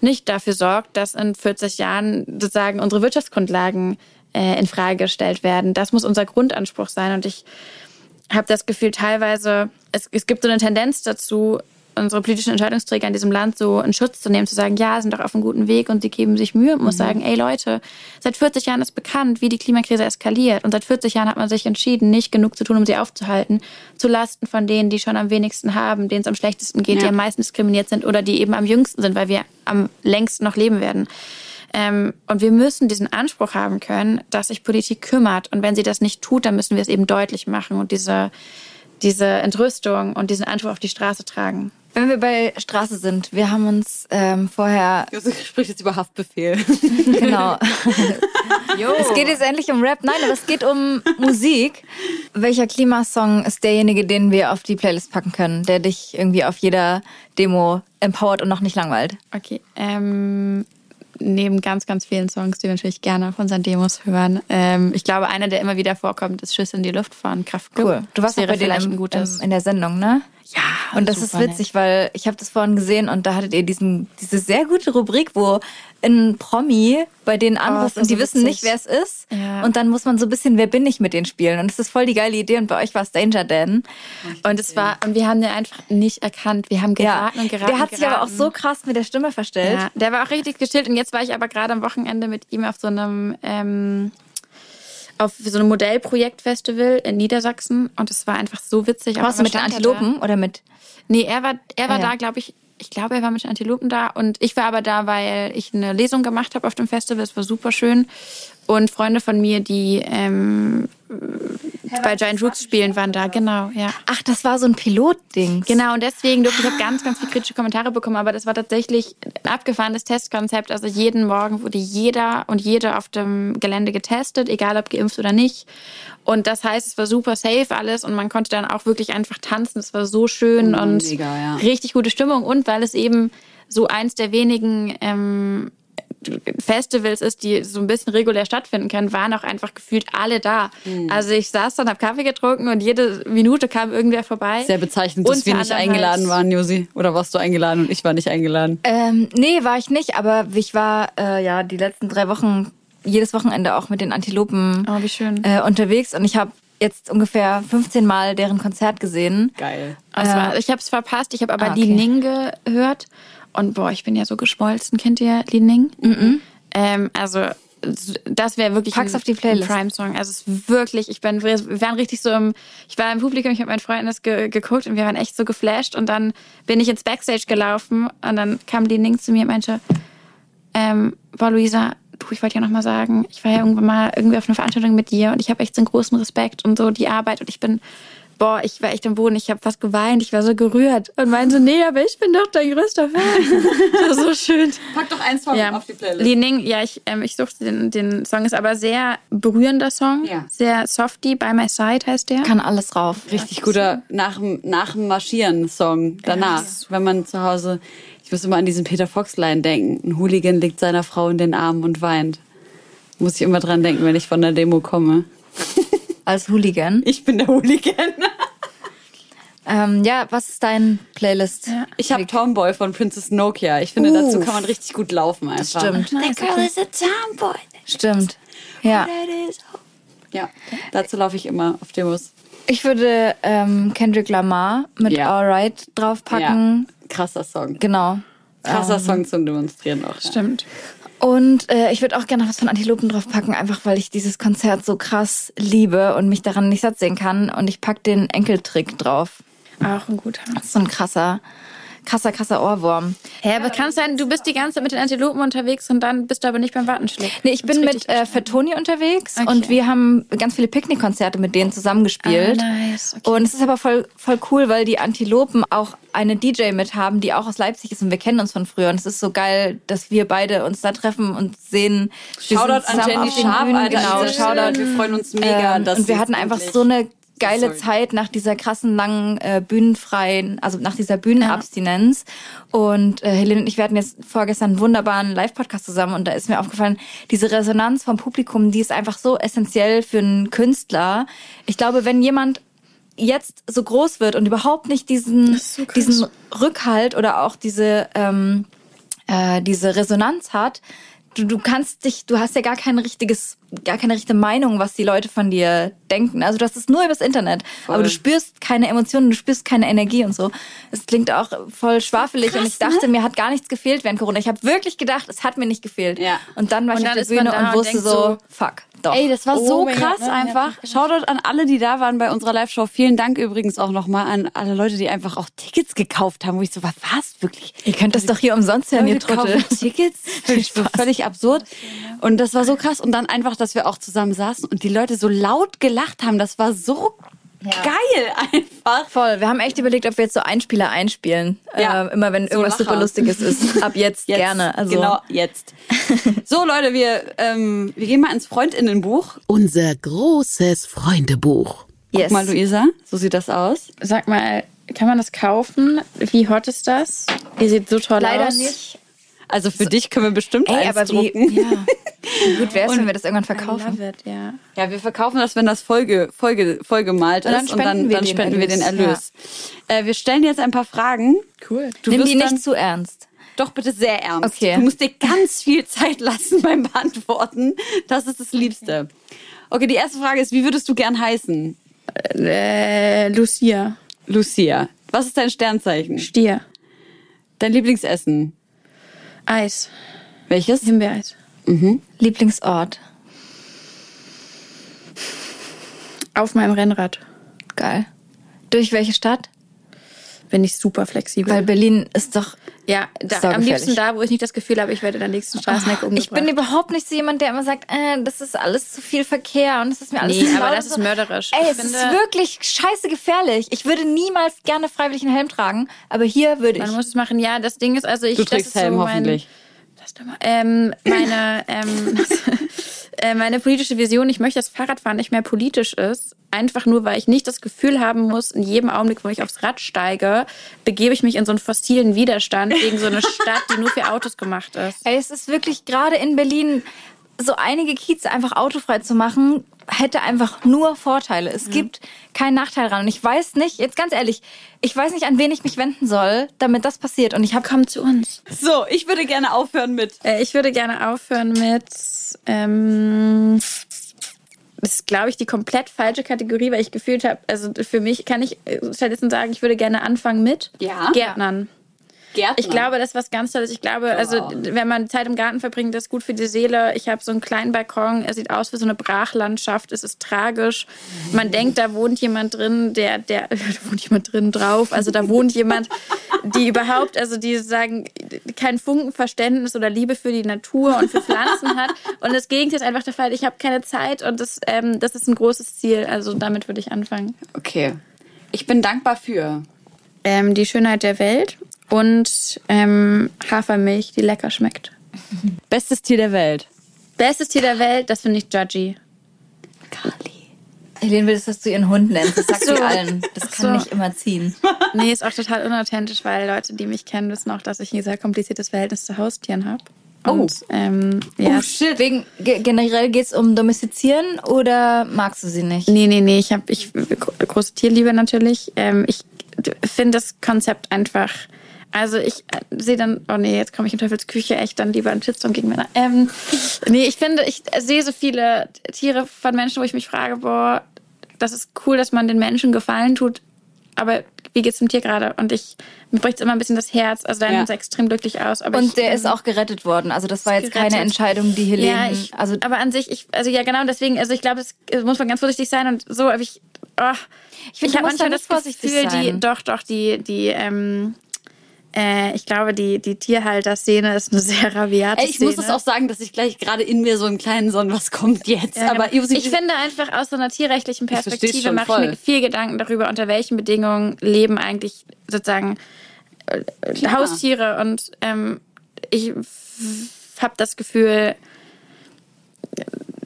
S4: nicht dafür sorgt, dass in 40 Jahren sozusagen unsere Wirtschaftsgrundlagen äh, in Frage gestellt werden. Das muss unser Grundanspruch sein. Und ich habe das Gefühl, teilweise, es, es gibt so eine Tendenz dazu, unsere politischen Entscheidungsträger in diesem Land so in Schutz zu nehmen, zu sagen, ja, sind doch auf einem guten Weg und sie geben sich Mühe und muss mhm. sagen, ey Leute, seit 40 Jahren ist bekannt, wie die Klimakrise eskaliert und seit 40 Jahren hat man sich entschieden, nicht genug zu tun, um sie aufzuhalten, zu Lasten von denen, die schon am wenigsten haben, denen es am schlechtesten geht, ja. die am meisten diskriminiert sind oder die eben am jüngsten sind, weil wir am längsten noch leben werden. Ähm, und wir müssen diesen Anspruch haben können, dass sich Politik kümmert. Und wenn sie das nicht tut, dann müssen wir es eben deutlich machen und diese, diese Entrüstung und diesen Anspruch auf die Straße tragen.
S2: Wenn wir bei Straße sind, wir haben uns ähm, vorher.
S1: Josef spricht jetzt über Haftbefehl.
S2: genau. es geht jetzt endlich um Rap. Nein, aber es geht um Musik. Welcher Klimasong ist derjenige, den wir auf die Playlist packen können, der dich irgendwie auf jeder Demo empowert und noch nicht langweilt?
S4: Okay. Ähm, neben ganz, ganz vielen Songs, die wir natürlich gerne auf unseren Demos hören. Ähm, ich glaube, einer, der immer wieder vorkommt, ist Schiss in die Luft von Kraftklub.
S2: Cool. Du warst ja bei denen im, im, in der Sendung, ne?
S4: Ja.
S2: Und das ist witzig, nett. weil ich habe das vorhin gesehen und da hattet ihr diesen, diese sehr gute Rubrik, wo ein Promi bei denen oh, anruft oh, und die so wissen nicht, wer es ist. Ja. Und dann muss man so ein bisschen, wer bin ich mit denen spielen. Und das ist voll die geile Idee. Und bei euch war es Danger Dan.
S4: Und es war, und wir haben den einfach nicht erkannt. Wir haben geraten ja. und geraten.
S2: Der hat sich aber auch so krass mit der Stimme verstellt. Ja,
S4: der war auch richtig gestillt. Und jetzt war ich aber gerade am Wochenende mit ihm auf so einem, ähm, auf so einem Modellprojektfestival in Niedersachsen und es war einfach so witzig.
S2: Warst du mit den Antilopen oder mit?
S4: Nee, er war, er war ah, ja. da, glaube ich, ich glaube, er war mit den Antilopen da und ich war aber da, weil ich eine Lesung gemacht habe auf dem Festival. Es war super schön. Und Freunde von mir, die ähm, bei Giant Rooks spielen, waren da. Genau, ja.
S2: Ach, das war so ein Pilotding.
S4: Genau, und deswegen durfte ich habe ganz, ganz viele kritische Kommentare bekommen, aber das war tatsächlich ein abgefahrenes Testkonzept. Also jeden Morgen wurde jeder und jede auf dem Gelände getestet, egal ob geimpft oder nicht. Und das heißt, es war super safe alles und man konnte dann auch wirklich einfach tanzen. Es war so schön oh, und mega, ja. richtig gute Stimmung. Und weil es eben so eins der wenigen ähm, Festivals ist, die so ein bisschen regulär stattfinden können, waren auch einfach gefühlt alle da. Mhm. Also ich saß dann, hab Kaffee getrunken und jede Minute kam irgendwer vorbei.
S1: Sehr bezeichnend, dass wir nicht eingeladen halt waren, Josi. Oder warst du eingeladen und ich war nicht eingeladen?
S2: Ähm, nee, war ich nicht, aber ich war äh, ja die letzten drei Wochen jedes Wochenende auch mit den Antilopen
S4: oh, wie schön.
S2: Äh, unterwegs und ich habe jetzt ungefähr 15 Mal deren Konzert gesehen.
S1: Geil.
S4: Äh, ich habe es verpasst, ich habe aber ah, okay. die Ning gehört und boah, ich bin ja so geschmolzen. Kennt ihr Li Ning?
S2: Mm -mm.
S4: Ähm, also das wäre wirklich
S2: Pack's ein, auf die Playlist.
S4: ein Prime-Song. Also es ist wirklich, ich bin, wir waren richtig so im, ich war im Publikum, ich habe meinen Freunden das ge, geguckt und wir waren echt so geflasht und dann bin ich ins Backstage gelaufen und dann kam Li Ning zu mir und meinte, ähm, boah Luisa, du, ich wollte ja noch mal sagen, ich war ja irgendwann mal irgendwie auf einer Veranstaltung mit dir und ich habe echt so einen großen Respekt und so die Arbeit und ich bin boah, ich war echt am Boden, ich habe fast geweint, ich war so gerührt und meinte so, nee, aber ich bin doch dein größter Fan. das war so schön.
S1: Pack doch einen Song ja. auf die Playlist.
S4: Li Ning, ja, ich, ähm, ich suchte den, den Song, ist aber sehr berührender Song, ja. sehr softy, By My Side heißt der.
S2: Kann alles rauf.
S1: Richtig guter nach, nach dem Marschieren-Song danach, ja. wenn man zu Hause, ich muss immer an diesen Peter Fox-Line denken, ein Hooligan liegt seiner Frau in den Armen und weint. Muss ich immer dran denken, wenn ich von der Demo komme
S2: als Hooligan.
S1: Ich bin der Hooligan.
S2: ähm, ja, was ist dein Playlist?
S1: Ja. Ich habe Tomboy von Princess Nokia. Ich finde, Uff. dazu kann man richtig gut laufen einfach.
S2: Das stimmt. That girl is a tomboy. Stimmt. Ja.
S1: Ja, dazu laufe ich immer auf Demos.
S2: Ich würde ähm, Kendrick Lamar mit ja. Alright draufpacken.
S1: Ja. Krasser Song.
S2: Genau.
S1: Krasser ähm, Song zum Demonstrieren auch.
S4: Stimmt. Ja.
S2: Und äh, ich würde auch gerne was von Antilopen draufpacken, einfach weil ich dieses Konzert so krass liebe und mich daran nicht satt sehen kann. Und ich pack den Enkeltrick drauf.
S4: Auch ein guter.
S2: Das ist so ein krasser krasser, krasser Ohrwurm.
S4: Hä, ja, aber kann es sein, du bist die ganze Zeit mit den Antilopen unterwegs und dann bist du aber nicht beim Wattenschlick?
S2: Nee, ich bin mit äh, Fettoni unterwegs okay. und wir haben ganz viele Picknickkonzerte mit denen zusammengespielt.
S4: Ah, nice. Okay.
S2: Und es ist aber voll, voll cool, weil die Antilopen auch eine DJ mit haben, die auch aus Leipzig ist und wir kennen uns von früher. Und es ist so geil, dass wir beide uns da treffen und sehen.
S1: Shoutout an Jenny Sharp, Alter.
S2: Genau, Shoutout.
S1: Wir freuen uns mega.
S2: Ähm, und wir hatten einfach so eine geile
S1: Sorry.
S2: Zeit nach dieser krassen langen äh, bühnenfreien, also nach dieser Bühnenabstinenz. Und äh, Helene und ich, wir hatten jetzt vorgestern einen wunderbaren Live-Podcast zusammen und da ist mir aufgefallen, diese Resonanz vom Publikum, die ist einfach so essentiell für einen Künstler. Ich glaube, wenn jemand jetzt so groß wird und überhaupt nicht diesen, diesen Rückhalt oder auch diese, ähm, äh, diese Resonanz hat, du, du kannst dich, du hast ja gar kein richtiges, gar keine richtige Meinung, was die Leute von dir denken. Also du hast es nur übers Internet, aber du spürst keine Emotionen, du spürst keine Energie und so. Es klingt auch voll schwafelig und ich dachte, mir hat gar nichts gefehlt während Corona. Ich habe wirklich gedacht, es hat mir nicht gefehlt.
S1: Ja.
S2: Und dann war
S4: Und
S2: ich auf
S4: dann
S2: der
S4: ist man
S2: Bühne und
S4: und
S2: wusste so,
S4: so,
S2: fuck, doch.
S1: Ey, das war
S4: Oh
S1: so krass
S4: Gott, nein,
S1: einfach. Shoutout an alle, die da waren bei unserer Live-Show. Vielen Dank übrigens auch nochmal an alle Leute, die einfach auch Tickets gekauft haben, wo ich so war, was? Wirklich?
S2: Ihr könnt das doch hier umsonst hören, ihr Trottel.
S1: Tickets? Völlig absurd. Und das war so krass. Und dann einfach, dass wir auch zusammen saßen und die Leute so laut gelacht haben. Das war so geil einfach.
S2: Voll. Wir haben echt überlegt, ob wir jetzt so Einspieler einspielen.
S1: Ja.
S2: Äh, immer wenn
S1: So
S2: irgendwas
S1: Lacher.
S2: super Lustiges ist. Ab jetzt,
S1: Jetzt,
S2: gerne. Also,
S1: Genau, jetzt. So, Leute, wir, ähm, wir gehen mal ins Freundinnenbuch.
S5: Unser großes Freundebuch.
S2: yes.
S1: Guck mal, Luisa, so sieht das aus.
S4: Sag mal, kann man das kaufen? Wie hot ist das? Ihr seht so toll
S2: Leider
S4: aus.
S2: nicht.
S1: Also für dich können wir bestimmt
S2: Ey,
S1: eins
S2: aber wie,
S1: drucken.
S2: ja. wie gut wäre es, wenn wir das irgendwann verkaufen?
S4: it, ja.
S1: Ja, wir verkaufen das, wenn das vollge, vollgemalt
S2: Und dann
S1: ist und dann,
S2: spenden wir
S1: dann
S2: den
S1: spenden wir den
S2: Erlös.
S1: Erlös. Äh, wir stellen dir jetzt ein paar Fragen.
S4: Cool.
S1: Du
S2: Nimm die nicht zu ernst.
S1: Doch bitte sehr ernst.
S2: Okay.
S1: Du musst dir ganz viel Zeit lassen beim Beantworten. Das ist das Liebste. Okay, die erste Frage ist, wie würdest du gern heißen?
S4: Äh, Lucia.
S1: Lucia. Was ist dein Sternzeichen?
S4: Stier.
S1: Dein Lieblingsessen?
S4: Eis.
S1: Welches?
S4: Himbeereis.
S2: Lieblingsort.
S4: Auf meinem Rennrad.
S2: Geil. Durch welche Stadt?
S4: Bin ich super flexibel.
S2: Weil Berlin ist doch.
S4: Ja, da, am liebsten da, wo ich nicht das Gefühl habe, ich werde in der nächsten Straßenecke umgebracht.
S2: Ich bin überhaupt nicht so jemand, der immer sagt, äh, das ist alles zu viel Verkehr und das ist mir alles
S4: Nee,
S2: zu
S4: aber das ist
S2: so.
S4: mörderisch.
S2: Ey,
S4: Ich
S2: es ist
S4: finde-
S2: wirklich scheiße gefährlich. Ich würde niemals gerne freiwillig einen Helm tragen, aber hier würde ich.
S4: Man muss es machen. Ja, das Ding ist, also ich.
S1: Du
S4: das
S1: trägst
S4: ist so
S1: Helm
S4: mein,
S1: hoffentlich.
S4: Lass doch mal. Ähm, meine, ähm, äh, meine politische Vision, ich möchte, dass Fahrradfahren nicht mehr politisch ist. Einfach nur, weil ich nicht das Gefühl haben muss, in jedem Augenblick, wo ich aufs Rad steige, begebe ich mich in so einen fossilen Widerstand gegen so eine Stadt, die nur für Autos gemacht ist.
S2: Ey, es ist wirklich gerade in Berlin so einige Kieze einfach autofrei zu machen, hätte einfach nur Vorteile. Es gibt keinen Nachteil dran. Und ich weiß nicht, jetzt ganz ehrlich, ich weiß nicht, an wen ich mich wenden soll, damit das passiert. Und ich habe
S4: Komm zu uns.
S1: So, ich würde gerne aufhören mit.
S4: Äh, ich würde gerne aufhören mit. Ähm, das ist, glaube ich, die komplett falsche Kategorie, weil ich gefühlt habe, also für mich kann ich äh, stattdessen sagen, ich würde gerne anfangen mit
S1: Ja.
S4: Gärtnern.
S1: Gärtner.
S4: Ich glaube, das ist was ganz Tolles. Ich glaube, also wenn man Zeit im Garten verbringt, das ist gut für die Seele. Ich habe so einen kleinen Balkon. Er sieht aus wie so eine Brachlandschaft. Es ist tragisch. Man denkt, da wohnt jemand drin, der, der, da wohnt jemand drin drauf. Also da wohnt jemand, die überhaupt, also die sagen, kein Funkenverständnis oder Liebe für die Natur und für Pflanzen hat. Und das Gegenteil ist einfach der Fall. Ich habe keine Zeit und das, ähm, das ist ein großes Ziel. Also damit würde ich anfangen.
S1: Okay. Ich bin dankbar für.
S4: Ähm, die Schönheit der Welt und ähm, Hafermilch, die lecker schmeckt.
S1: Bestes Tier der Welt.
S4: Bestes Tier der Welt, das finde ich Judgy.
S2: Helene will, das, dass du ihren Hund nennst. Das sagt
S4: So.
S2: sie allen. Das kann
S4: So.
S2: nicht immer ziehen.
S4: Nee, ist auch total unauthentisch, weil Leute, die mich kennen, wissen auch, dass ich ein sehr kompliziertes Verhältnis zu Haustieren habe. Und ähm, ja.
S2: Oh shit. Wegen, ge generell geht's um Domestizieren oder magst du sie nicht?
S4: Nee, nee, nee, ich habe ich große Tierliebe natürlich. Ähm, ich finde das Konzept einfach. Also ich äh, sehe dann, oh nee, jetzt komme ich in Teufelsküche echt dann lieber einen Shitstorm gegen Männer. Ähm, nee, ich finde, ich sehe so viele Tiere von Menschen, wo ich mich frage, boah, das ist cool, dass man den Menschen Gefallen tut, aber wie geht's dem Tier gerade? Und ich, mir bricht immer ein bisschen das Herz. Also dein
S1: Ja.
S4: sieht extrem glücklich aus. Aber ich,
S2: Und der
S4: ähm,
S2: ist auch gerettet worden. Also das war jetzt
S4: gerettet.
S2: keine Entscheidung, die Helene.
S4: ja, ich,
S2: also
S4: aber an sich, ich, also ja genau, deswegen, also ich glaube, das äh, muss man ganz vorsichtig sein und so, aber ich, oh, ich,
S2: finde, du
S4: habe manchmal das Gefühl, die,
S2: sein.
S4: doch, doch, die, die, ähm, äh, ich glaube, die, die Tierhalter-Szene ist eine sehr rabiate
S1: Ey, ich muss
S4: Szene.
S1: es auch sagen, dass ich gleich gerade in mir so einen kleinen so ein was kommt jetzt.
S4: Ja,
S1: aber
S4: genau.
S1: Josi,
S4: ich finde einfach aus so einer tierrechtlichen Perspektive mache ich mir viel Gedanken darüber, unter welchen Bedingungen leben eigentlich sozusagen äh,
S1: Klar.
S4: Haustiere und ähm, ich habe das Gefühl,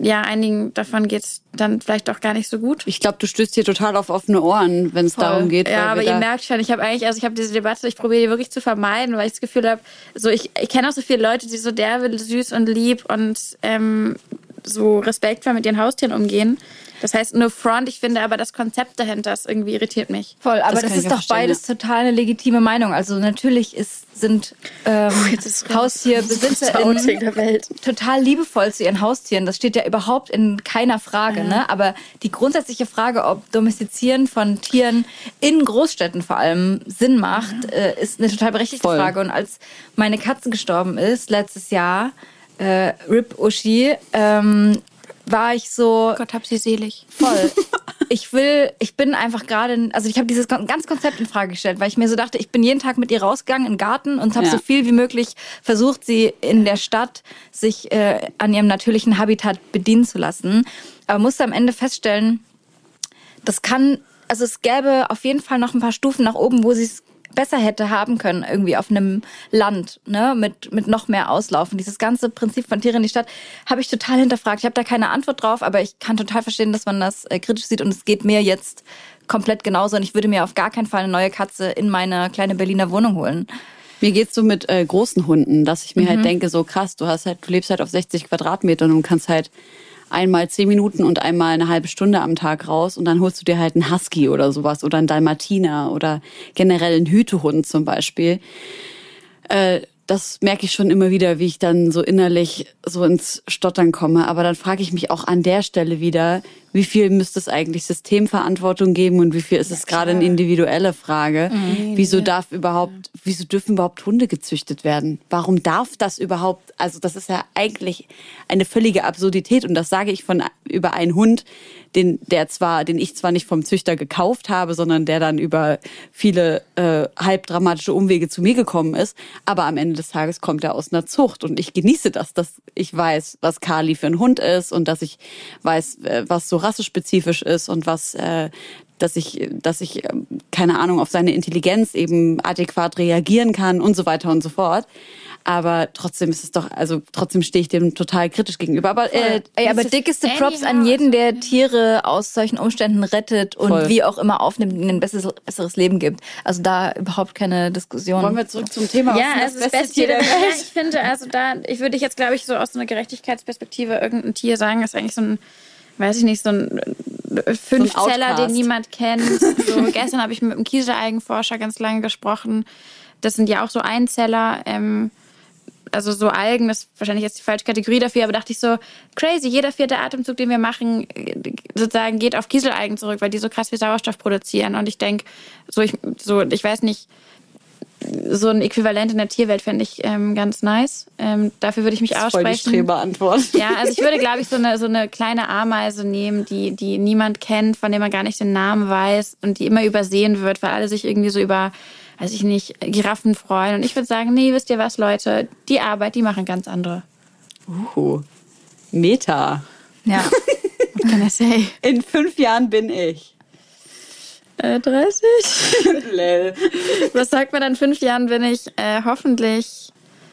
S4: ja, einigen davon geht's dann vielleicht auch gar nicht so gut.
S1: Ich glaube, du stößt hier total auf offene Ohren, wenn es darum geht.
S4: Ja, aber ihr merkt schon, ich habe eigentlich, also ich habe diese Debatte, ich probiere die wirklich zu vermeiden, weil ich das Gefühl habe, so ich, ich kenne auch so viele Leute, die so derbe, süß und lieb und ähm, so respektvoll mit ihren Haustieren umgehen. Das heißt, no front, ich finde aber das Konzept dahinter, das irgendwie irritiert mich.
S2: Voll, aber
S1: Das
S2: das, ist doch beides total eine legitime Meinung. Also natürlich ist, sind ähm,
S4: ist raus.
S2: HaustierbesitzerInnen
S4: der Welt.
S2: total liebevoll zu ihren Haustieren. Das steht ja überhaupt in keiner Frage. Ne? Aber die grundsätzliche Frage, ob Domestizieren von Tieren in Großstädten vor allem Sinn macht, äh, ist eine total berechtigte
S1: Voll.
S2: Frage. Und als meine Katze gestorben ist letztes Jahr, äh, Rip Uschi, ähm, war ich so,
S4: Gott hab sie selig.
S2: Voll. Ich will, ich bin einfach gerade, also ich habe dieses gan- ganze Konzept in Frage gestellt, weil ich mir so dachte, ich bin jeden Tag mit ihr rausgegangen in den Garten und habe
S1: Ja.
S2: so viel wie möglich versucht, sie in der Stadt sich äh, an ihrem natürlichen Habitat bedienen zu lassen. Aber musste am Ende feststellen, das kann, also es gäbe auf jeden Fall noch ein paar Stufen nach oben, wo sie es besser hätte haben können, irgendwie auf einem Land, ne, mit, mit noch mehr Auslaufen. Dieses ganze Prinzip von Tiere in die Stadt habe ich total hinterfragt. Ich habe da keine Antwort drauf, aber ich kann total verstehen, dass man das äh, kritisch sieht und es geht mir jetzt komplett genauso und ich würde mir auf gar keinen Fall eine neue Katze in meine kleine Berliner Wohnung holen.
S1: Mir geht's so mit äh, großen Hunden, dass ich mir
S2: Mhm.
S1: halt denke, so krass, du hast halt, du lebst halt auf 60 Quadratmetern und kannst halt einmal zehn Minuten und einmal eine halbe Stunde am Tag raus und dann holst du dir halt einen Husky oder sowas oder einen Dalmatiner oder generell einen Hütehund zum Beispiel. Äh, das merke ich schon immer wieder, wie ich dann so innerlich so ins Stottern komme. Aber dann frage ich mich auch an der Stelle wieder, wie viel müsste es eigentlich Systemverantwortung geben und wie viel ist es gerade eine individuelle Frage? Wieso darf überhaupt, wieso dürfen überhaupt Hunde gezüchtet werden? Warum darf das überhaupt? Also das ist ja eigentlich eine völlige Absurdität und das sage ich von über einen Hund, den der zwar, den ich zwar nicht vom Züchter gekauft habe, sondern der dann über viele äh, halb dramatische Umwege zu mir gekommen ist. Aber am Ende des Tages kommt er aus einer Zucht und ich genieße das, dass ich weiß, was Kali für ein Hund ist und dass ich weiß, äh, was so rassespezifisch ist und was äh, dass ich, dass ich, ähm, keine Ahnung, auf seine Intelligenz eben adäquat reagieren kann und so weiter und so fort. Aber trotzdem ist es doch, also trotzdem stehe ich dem total kritisch gegenüber. Aber, äh,
S2: Ey, aber dickeste Props an jeden, der Tiere aus solchen Umständen rettet und
S1: Voll.
S2: wie auch immer aufnimmt, ihnen ein besseres, besseres Leben gibt. Also da überhaupt keine Diskussion.
S1: wollen wir zurück zum Thema. Was
S4: Ja,
S1: ist
S4: also das beste Tier der Welt. Ja, ich finde, also da, ich würde jetzt, glaube ich, so aus so einer Gerechtigkeitsperspektive irgendein Tier sagen, ist eigentlich so ein, weiß ich nicht, so ein äh, Fünfzeller,
S1: Outcast.
S4: den niemand kennt. So, gestern habe ich mit einem Kieselalgenforscher ganz lange gesprochen. Das sind ja auch so Einzeller. Ähm, also so Algen, das ist wahrscheinlich jetzt die falsche Kategorie dafür, aber dachte ich so, crazy, jeder vierte Atemzug, den wir machen, äh, sozusagen geht auf Kieselalgen zurück, weil die so krass viel Sauerstoff produzieren. Und ich denke, so ich, so, ich weiß nicht, so ein Äquivalent in der Tierwelt fände ich ähm, ganz nice. Ähm, dafür würde ich mich
S1: Das ist voll die
S4: aussprechen.
S1: Streberantwort.
S4: Ja, also ich würde, glaube ich, so eine, so eine kleine Ameise nehmen, die, die niemand kennt, von der man gar nicht den Namen weiß und die immer übersehen wird, weil alle sich irgendwie so über, weiß ich nicht, Giraffen freuen. Und ich würde sagen, nee, wisst ihr was, Leute, die Arbeit, die machen ganz andere.
S1: Uh, Meta.
S2: ja.
S4: What can I say?
S1: In fünf Jahren bin ich.
S4: Äh, 30?
S1: Lel.
S4: Was sagt man dann? In fünf Jahren bin ich äh, hoffentlich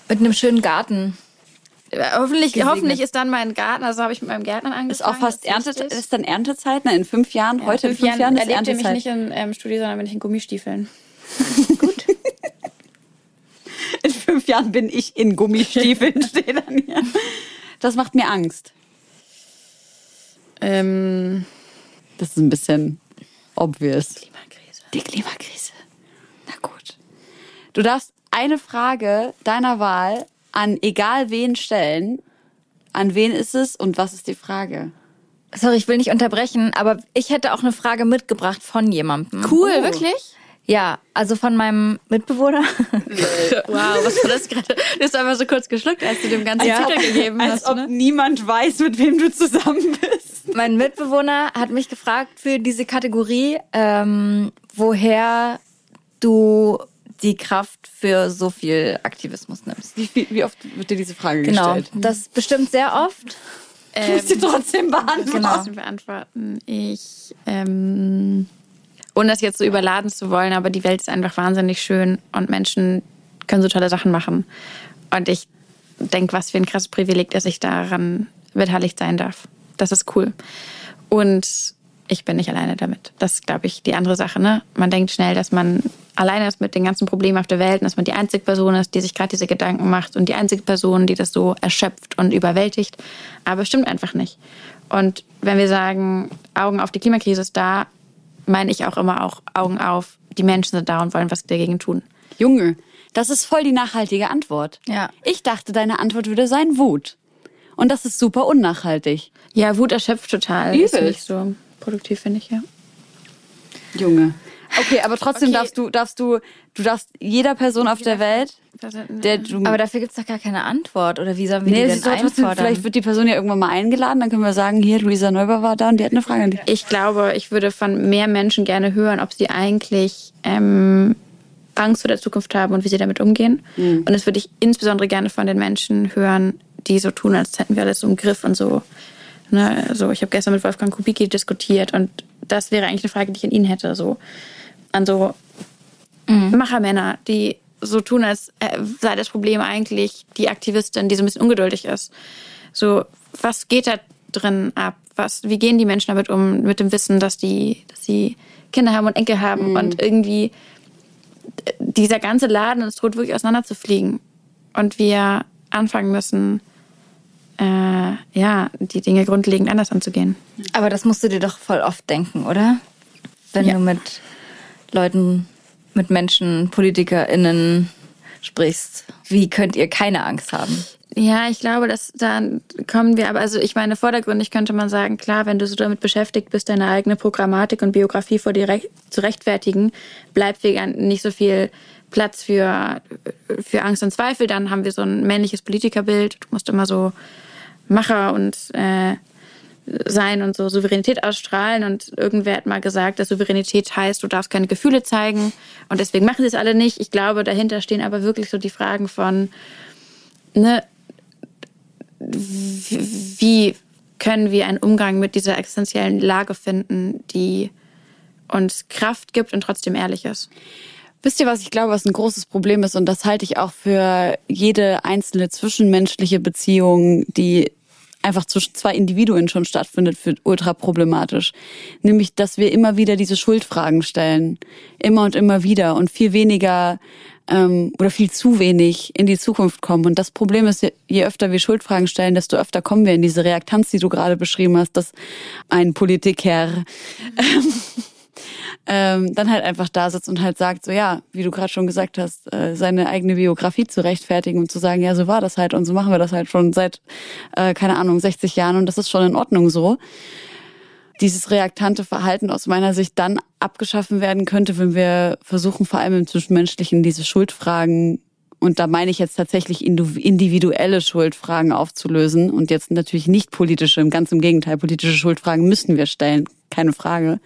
S2: Mit einem schönen Garten.
S4: äh, Hoffentlich,
S2: Gesegnet.
S4: hoffentlich ist dann mein Garten, also habe ich mit meinem Gärtnern angefangen.
S1: Ist auch fast Ernte, ist dann Erntezeit? Na, in fünf Jahren, heute in fünf Jahren ist
S4: erlebt ihr mich
S1: Erntezeit.
S4: nicht in ähm, Studio, sondern bin ich in Gummistiefeln.
S1: In fünf Jahren bin ich in Gummistiefeln, steht dann hier. Das macht mir Angst.
S4: Ähm,
S1: Das ist ein bisschen obvious.
S4: Klimakrise.
S1: Die Klimakrise. Na gut. Du darfst eine Frage deiner Wahl an egal wen stellen. An wen ist es und was ist die Frage?
S2: Sorry, ich will nicht unterbrechen, aber ich hätte auch eine Frage mitgebracht von jemandem.
S4: Cool,
S1: Oh.
S4: wirklich?
S2: Ja, also von meinem Mitbewohner.
S4: Wow, was war das gerade? Du hast einfach so kurz geschluckt, als du dem ganzen Titel gegeben
S1: als
S4: hast.
S1: ob
S4: Ne?
S1: niemand weiß, mit wem du zusammen bist.
S2: Mein Mitbewohner hat mich gefragt für diese Kategorie, ähm, woher du die Kraft für so viel Aktivismus nimmst.
S1: Wie, viel, wie oft wird dir diese Frage
S2: Genau,
S1: gestellt?
S2: das bestimmt sehr oft.
S1: Du musst sie trotzdem beantworten.
S4: Genau. beantworten. Ich, ähm, ohne das jetzt so überladen zu wollen, aber die Welt ist einfach wahnsinnig schön und Menschen können so tolle Sachen machen. Und ich denke, was für ein krasses Privileg, dass ich daran beteiligt sein darf. Das ist cool. Und ich bin nicht alleine damit. Das ist, glaube ich, die andere Sache. Ne? Man denkt schnell, dass man alleine ist mit den ganzen Problemen auf der Welt und dass man die einzige Person ist, die sich gerade diese Gedanken macht und die einzige Person, die das so erschöpft und überwältigt. Aber es stimmt einfach nicht. Und wenn wir sagen, Augen auf die Klimakrise ist da, meine ich auch immer auch Augen auf, die Menschen sind da und wollen was dagegen tun.
S1: Junge, das ist voll die nachhaltige Antwort.
S2: Ja.
S1: Ich dachte, deine Antwort würde sein Wut. Und das ist super unnachhaltig.
S4: Ja, Wut erschöpft total. Ist
S1: Übelst.
S4: nicht so produktiv, finde ich, ja.
S1: Junge. Okay, aber trotzdem
S4: Okay.
S1: darfst du, darfst du, du darfst jeder Person auf der Welt, der du.
S2: Aber dafür gibt's doch gar keine Antwort. Oder wie sollen wir
S1: nee,
S2: die
S1: es
S2: denn
S1: ist doch trotzdem,
S2: einfordern?
S1: vielleicht wird die Person ja irgendwann mal eingeladen, dann können wir sagen, hier, Luisa Neuber war da und die hat eine Frage an dich.
S4: Ich glaube, ich würde von mehr Menschen gerne hören, ob sie eigentlich ähm, Angst vor der Zukunft haben und wie sie damit umgehen. Und das würde ich insbesondere gerne von den Menschen hören, die so tun, als hätten wir alles so im Griff und so. Ne, also ich habe gestern mit Wolfgang Kubicki diskutiert und das wäre eigentlich eine Frage, die ich an ihn hätte. So an so Machermänner, die so tun, als äh, sei das Problem eigentlich die Aktivistin, die so ein bisschen ungeduldig ist. So, was geht da drin ab? Was, wie gehen die Menschen damit um, mit dem Wissen, dass die, dass sie Kinder haben und Enkel haben und irgendwie äh, dieser ganze Laden ist droht wirklich auseinanderzufliegen. Und wir anfangen müssen, äh, ja, die Dinge grundlegend anders anzugehen.
S2: Aber das musst du dir doch voll oft denken, oder? Wenn
S4: Ja.
S2: du mit Leuten, mit Menschen, PolitikerInnen sprichst. Wie könnt ihr keine Angst haben?
S4: Ja, ich glaube, dass da kommen wir, aber also ich meine, vordergründig könnte man sagen, klar, wenn du so damit beschäftigt bist, deine eigene Programmatik und Biografie vor dir rech- zu rechtfertigen, bleibt gar nicht so viel Platz für, für Angst und Zweifel. Dann haben wir so ein männliches Politikerbild. Du musst immer so Macher und äh, sein und so Souveränität ausstrahlen. Und irgendwer hat mal gesagt, dass Souveränität heißt, du darfst keine Gefühle zeigen. Und deswegen machen sie es alle nicht. Ich glaube, dahinter stehen aber wirklich so die Fragen von, ne, wie können wir einen Umgang mit dieser existenziellen Lage finden, die uns Kraft gibt und trotzdem ehrlich ist.
S1: Wisst ihr, was ich glaube, was ein großes Problem ist? Und das halte ich auch für jede einzelne zwischenmenschliche Beziehung, die einfach zwischen zwei Individuen schon stattfindet, für ultra problematisch. Nämlich, dass wir immer wieder diese Schuldfragen stellen. Immer und immer wieder und viel weniger ähm, oder viel zu wenig in die Zukunft kommen. Und das Problem ist, je öfter wir Schuldfragen stellen, desto öfter kommen wir in diese Reaktanz, die du gerade beschrieben hast, dass ein Politiker ähm, dann halt einfach da sitzt und halt sagt, so ja, wie du gerade schon gesagt hast, äh, seine eigene Biografie zu rechtfertigen und zu sagen, ja, so war das halt und so machen wir das halt schon seit, äh, keine Ahnung, 60 Jahren und das ist schon in Ordnung so. Dieses reaktante Verhalten aus meiner Sicht dann abgeschaffen werden könnte, wenn wir versuchen, vor allem im Zwischenmenschlichen diese Schuldfragen und da meine ich jetzt tatsächlich individuelle Schuldfragen aufzulösen und jetzt natürlich nicht politische, ganz im Gegenteil, politische Schuldfragen müssen wir stellen, keine Frage.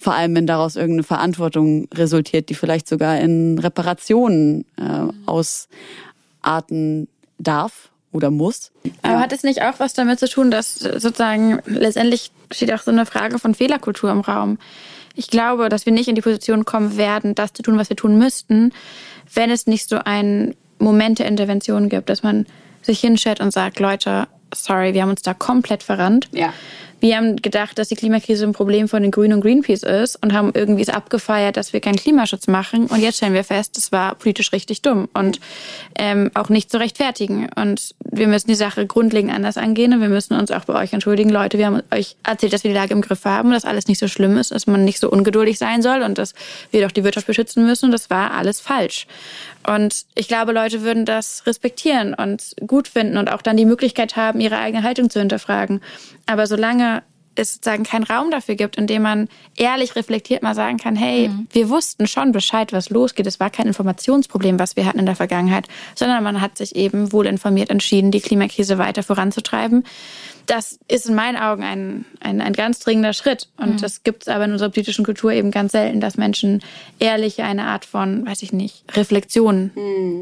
S1: Vor allem, wenn daraus irgendeine Verantwortung resultiert, die vielleicht sogar in Reparationen äh, ausarten darf oder muss.
S4: Aber hat es nicht auch was damit zu tun, dass sozusagen letztendlich steht auch so eine Frage von Fehlerkultur im Raum? Ich glaube, dass wir nicht in die Position kommen werden, das zu tun, was wir tun müssten, wenn es nicht so einen Moment der Intervention gibt, dass man sich hinstellt und sagt, Leute, sorry, wir haben uns da komplett verrannt.
S1: Ja.
S4: Wir haben gedacht, dass die Klimakrise ein Problem von den Grünen und Greenpeace ist und haben irgendwie es abgefeiert, dass wir keinen Klimaschutz machen. Und jetzt stellen wir fest, das war politisch richtig dumm und ähm, auch nicht zu rechtfertigen. Und wir müssen die Sache grundlegend anders angehen und wir müssen uns auch bei euch entschuldigen. Leute, wir haben euch erzählt, dass wir die Lage im Griff haben, dass alles nicht so schlimm ist, dass man nicht so ungeduldig sein soll und dass wir doch die Wirtschaft beschützen müssen. Und das war alles falsch. Und ich glaube, Leute würden das respektieren und gut finden und auch dann die Möglichkeit haben, ihre eigene Haltung zu hinterfragen. Aber solange es sozusagen keinen Raum dafür gibt, in dem man ehrlich reflektiert mal sagen kann, hey, wir wussten schon Bescheid, was losgeht. Es war kein Informationsproblem, was wir hatten in der Vergangenheit, sondern man hat sich eben wohl informiert entschieden, die Klimakrise weiter voranzutreiben. Das ist in meinen Augen ein, ein, ein ganz dringender Schritt. Und das gibt es aber in unserer politischen Kultur eben ganz selten, dass Menschen ehrlich eine Art von, weiß ich nicht, Reflexion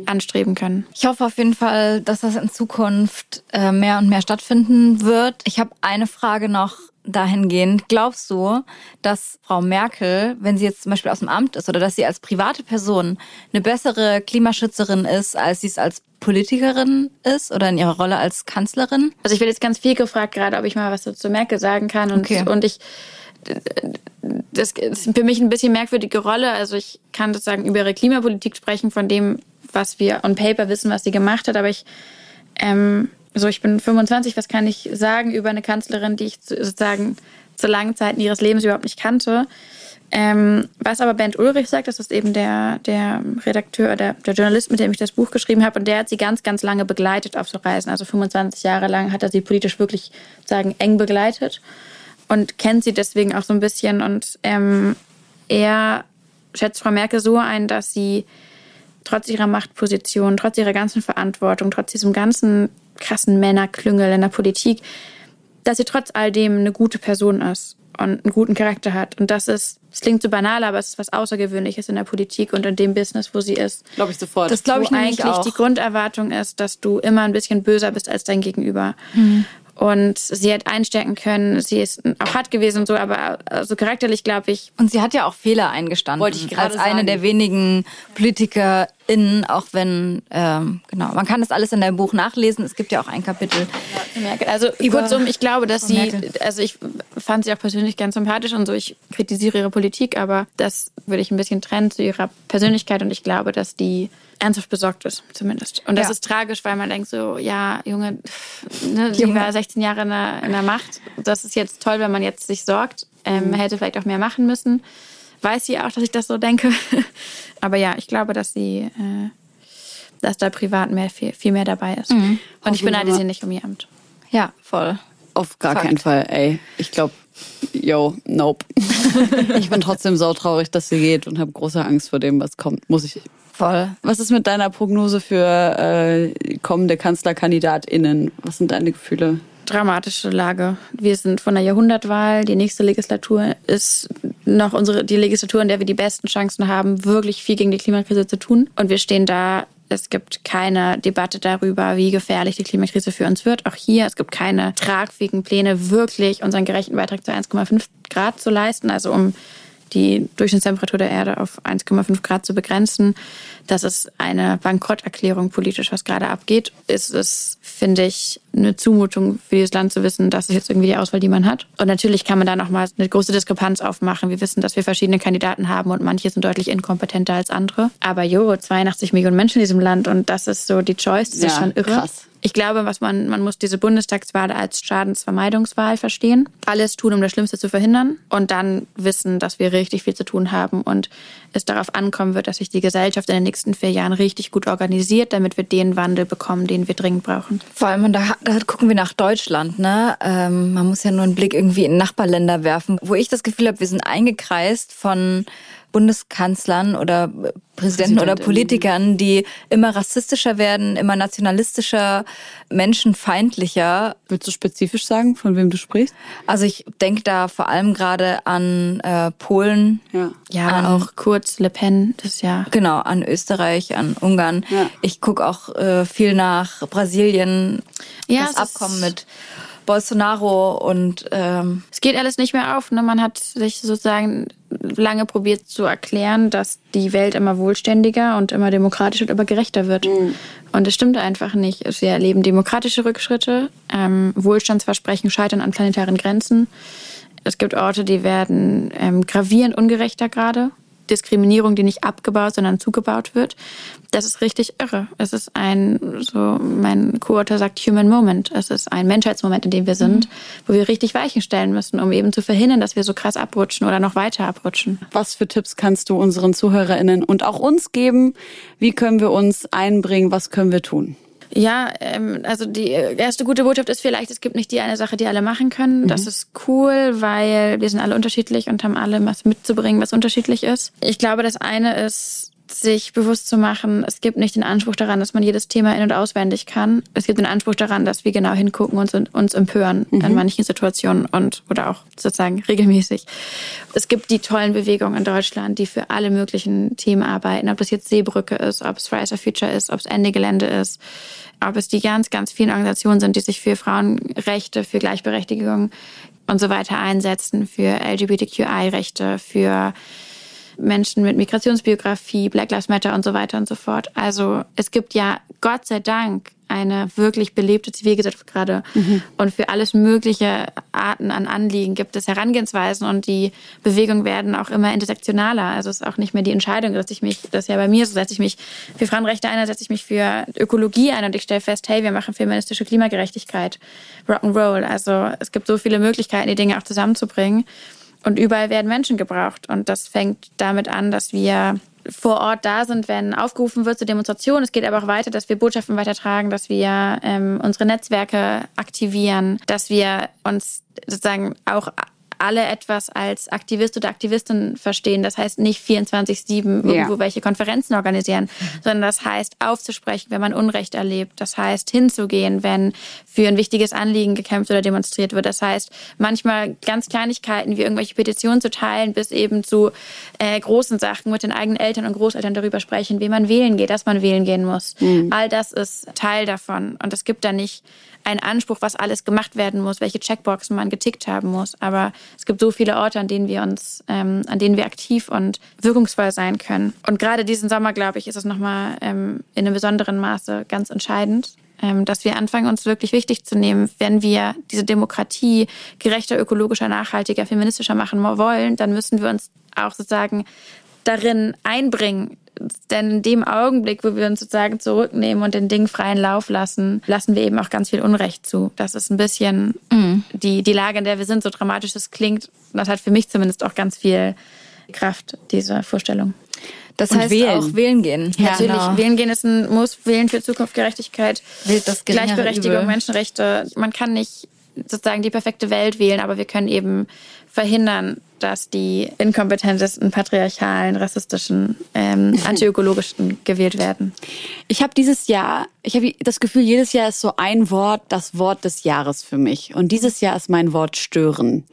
S4: anstreben können.
S2: Ich hoffe auf jeden Fall, dass das in Zukunft äh, mehr und mehr stattfinden wird. Ich habe eine Frage noch dahingehend. Glaubst du, dass Frau Merkel, wenn sie jetzt zum Beispiel aus dem Amt ist oder dass sie als private Person eine bessere Klimaschützerin ist, als sie es als Politikerin ist oder in ihrer Rolle als Kanzlerin?
S4: Also ich werde jetzt ganz viel gefragt, fragt gerade, ob ich mal was dazu Merkel sagen kann. Und,
S2: Okay.
S4: und ich, das ist für mich ein bisschen merkwürdige Rolle. Also ich kann sozusagen über ihre Klimapolitik sprechen, von dem, was wir on paper wissen, was sie gemacht hat. Aber ich, ähm, so ich bin 25, was kann ich sagen über eine Kanzlerin, die ich zu- sozusagen zu langen Zeiten ihres Lebens überhaupt nicht kannte? Ähm, was aber Bernd Ulrich sagt, das ist eben der, der Redakteur, der, der Journalist, mit dem ich das Buch geschrieben habe, und der hat sie ganz, ganz lange begleitet auf so Reisen. Also 25 Jahre lang hat er sie politisch wirklich sagen eng begleitet und kennt sie deswegen auch so ein bisschen. Und ähm, er schätzt Frau Merkel so ein, dass sie trotz ihrer Machtposition, trotz ihrer ganzen Verantwortung, trotz diesem ganzen krassen Männerklüngel in der Politik, dass sie trotz all dem eine gute Person ist und einen guten Charakter hat. Und das ist, es klingt so banal, aber es ist was Außergewöhnliches in der Politik und in dem Business, wo sie ist.
S1: Glaube ich sofort.
S2: Das glaube ich
S4: eigentlich
S2: auch.
S4: die Grunderwartung ist, dass du immer ein bisschen böser bist als dein Gegenüber. Und sie hat einstecken können, sie ist auch hart gewesen und so, aber also charakterlich glaube ich,
S2: Und sie hat ja auch Fehler eingestanden.
S1: Wollte ich gerade
S2: Als eine
S1: sagen.
S2: der wenigen PolitikerInnen, auch wenn, ähm, genau, man kann das alles in deinem Buch nachlesen. Es gibt ja auch ein Kapitel.
S4: Also kurzum, ich glaube, dass sie, also ich fand sie auch persönlich ganz sympathisch und so. Ich kritisiere ihre Politik, aber das würde ich ein bisschen trennen zu ihrer Persönlichkeit und ich glaube, dass die ernsthaft besorgt ist, zumindest. Und das
S2: Ja.
S4: ist tragisch, weil man denkt so, ja, Junge, ne, sie war 16 Jahre in der, in der Macht. Das ist jetzt toll, wenn man jetzt sich sorgt. Ähm, man hätte vielleicht auch mehr machen müssen. Weiß sie auch, dass ich das so denke. aber ja, ich glaube, dass sie, äh, dass da privat mehr, viel, viel mehr dabei ist. Und ich beneide sie nicht um ihr Amt.
S2: Ja, voll.
S1: Auf gar
S2: Fakt.
S1: keinen Fall, ey. Ich glaube, yo, nope. ich bin trotzdem sautraurig, dass sie geht und habe große Angst vor dem, was kommt. Muss ich.
S2: Voll.
S1: Was ist mit deiner Prognose für äh, kommende KanzlerkandidatInnen? Was sind deine Gefühle?
S4: Dramatische Lage. Wir sind von der Jahrhundertwahl. Die nächste Legislatur ist noch unsere, die Legislatur, in der wir die besten Chancen haben, wirklich viel gegen die Klimakrise zu tun. Und wir stehen da. Es gibt keine Debatte darüber, wie gefährlich die Klimakrise für uns wird. Auch hier, es gibt keine tragfähigen Pläne, wirklich unseren gerechten Beitrag zu 1,5 Grad zu leisten. Also um die Durchschnittstemperatur der Erde auf 1,5 Grad zu begrenzen. Das ist eine Bankrotterklärung politisch, was gerade abgeht. Ist es, finde ich, eine Zumutung für dieses Land zu wissen, das ist jetzt irgendwie die Auswahl, die man hat. Und natürlich kann man da nochmal eine große Diskrepanz aufmachen. Wir wissen, dass wir verschiedene Kandidaten haben und manche sind deutlich inkompetenter als andere. Aber jo, 82 Millionen Menschen in diesem Land und das ist so die Choice, das ist
S1: Ja,
S4: schon irre.
S1: krass.
S4: Ich glaube, was man, man muss diese Bundestagswahl als Schadensvermeidungswahl verstehen. Alles tun, um das Schlimmste zu verhindern und dann wissen, dass wir richtig viel zu tun haben und es darauf ankommen wird, dass sich die Gesellschaft in den nächsten vier Jahren richtig gut organisiert, damit wir den Wandel bekommen, den wir dringend brauchen.
S2: Vor allem, da, da gucken wir nach Deutschland, ne? Ähm, man muss ja nur einen Blick irgendwie in Nachbarländer werfen, wo ich das Gefühl habe, wir sind eingekreist von Bundeskanzlern oder Präsidenten oder. Politikern, die immer rassistischer werden, immer nationalistischer, menschenfeindlicher.
S1: Willst du spezifisch sagen, von wem du sprichst?
S2: Also ich denke da vor allem gerade an äh, Polen,
S1: Ja.
S4: Ja,
S2: An-
S4: auch Kurz, Le Pen, das ja
S2: genau, an Österreich, an Ungarn.
S1: Ja.
S2: Ich gucke auch äh, viel nach Brasilien,
S4: Ja,
S2: das Abkommen mit Bolsonaro und ähm,
S4: Es geht alles nicht mehr auf. Ne? Man hat sich sozusagen lange probiert zu erklären, dass die Welt immer wohlständiger und immer demokratischer und immer gerechter wird. Und das stimmt einfach nicht. Wir erleben demokratische Rückschritte, ähm, Wohlstandsversprechen scheitern an planetaren Grenzen. Es gibt Orte, die werden ähm, gravierend ungerechter gerade. Diskriminierung, die nicht abgebaut, sondern zugebaut wird. Das ist richtig irre. Es ist ein, so mein Co-Autor sagt, Human Moment. Es ist ein Menschheitsmoment, in dem wir sind, wo wir richtig Weichen stellen müssen, um eben zu verhindern, dass wir so krass abrutschen oder noch weiter abrutschen.
S1: Was für Tipps kannst du unseren ZuhörerInnen und auch uns geben? Wie können wir uns einbringen? Was können wir tun?
S4: Ja, ähm, also die erste gute Botschaft ist vielleicht, es gibt nicht die eine Sache, die alle machen können. Das ist cool, weil wir sind alle unterschiedlich und haben alle was mitzubringen, was unterschiedlich ist. Ich glaube, das eine ist, sich bewusst zu machen, es gibt nicht den Anspruch daran, dass man jedes Thema in- und auswendig kann. Es gibt den Anspruch daran, dass wir genau hingucken und uns, empören in manchen Situationen und oder auch sozusagen regelmäßig. Es gibt die tollen Bewegungen in Deutschland, die für alle möglichen Themen arbeiten, ob das jetzt Seebrücke ist, ob es Fridays for Future ist, ob es Ende Gelände ist, ob es die ganz, ganz vielen Organisationen sind, die sich für Frauenrechte, für Gleichberechtigung und so weiter einsetzen, für LGBTQI-Rechte, für Menschen mit Migrationsbiografie, Black Lives Matter und so weiter und so fort. Also es gibt ja Gott sei Dank eine wirklich belebte Zivilgesellschaft gerade. Und für alles mögliche Arten an Anliegen gibt es Herangehensweisen und die Bewegungen werden auch immer intersektionaler. Also es ist auch nicht mehr die Entscheidung, dass ich mich, das ist ja bei mir so, setze ich mich für Frauenrechte ein, setze ich mich für Ökologie ein und ich stelle fest, hey, wir machen feministische Klimagerechtigkeit, Rock'n'Roll. Also es gibt so viele Möglichkeiten, die Dinge auch zusammenzubringen. Und überall werden Menschen gebraucht. Und das fängt damit an, dass wir vor Ort da sind, wenn aufgerufen wird zur Demonstration. Es geht aber auch weiter, dass wir Botschaften weitertragen, dass wir ähm, unsere Netzwerke aktivieren, dass wir uns sozusagen auch alle etwas als Aktivist oder Aktivistin verstehen. Das heißt nicht 24-7 irgendwo
S1: Ja.
S4: welche Konferenzen organisieren, sondern das heißt aufzusprechen, wenn man Unrecht erlebt. Das heißt hinzugehen, wenn für ein wichtiges Anliegen gekämpft oder demonstriert wird. Das heißt manchmal ganz Kleinigkeiten wie irgendwelche Petitionen zu teilen, bis eben zu äh, großen Sachen mit den eigenen Eltern und Großeltern darüber sprechen, wie man wählen geht, dass man wählen gehen muss. All das ist Teil davon. Und es gibt da nicht einen Anspruch, was alles gemacht werden muss, welche Checkboxen man getickt haben muss. Aber es gibt so viele Orte, an denen wir uns, ähm, an denen wir aktiv und wirkungsvoll sein können. Und gerade diesen Sommer, glaube ich, ist es nochmal ähm, in einem besonderen Maße ganz entscheidend, ähm, dass wir anfangen, uns wirklich wichtig zu nehmen. Wenn wir diese Demokratie gerechter, ökologischer, nachhaltiger, feministischer machen wollen, dann müssen wir uns auch sozusagen darin einbringen. Denn in dem Augenblick, wo wir uns sozusagen zurücknehmen und den Dingen freien Lauf lassen, lassen wir eben auch ganz viel Unrecht zu. Das ist ein bisschen die, die Lage, in der wir sind, so dramatisch es klingt. Das hat für mich zumindest auch ganz viel Kraft, diese Vorstellung.
S2: Das
S1: Und
S2: heißt
S1: wählen.
S2: auch wählen gehen.
S4: Natürlich,
S2: genau.
S4: wählen gehen ist ein Muss, wählen für Zukunft, Gerechtigkeit, Gleichberechtigung,
S2: Übel.
S4: Menschenrechte. Man kann nicht sozusagen die perfekte Welt wählen, aber wir können eben verhindern, dass die inkompetentesten, patriarchalen, rassistischen, ähm, antiökologischen gewählt werden.
S1: Ich habe dieses Jahr, ich habe das Gefühl, jedes Jahr ist so ein Wort das Wort des Jahres für mich. Und dieses Jahr ist mein Wort stören.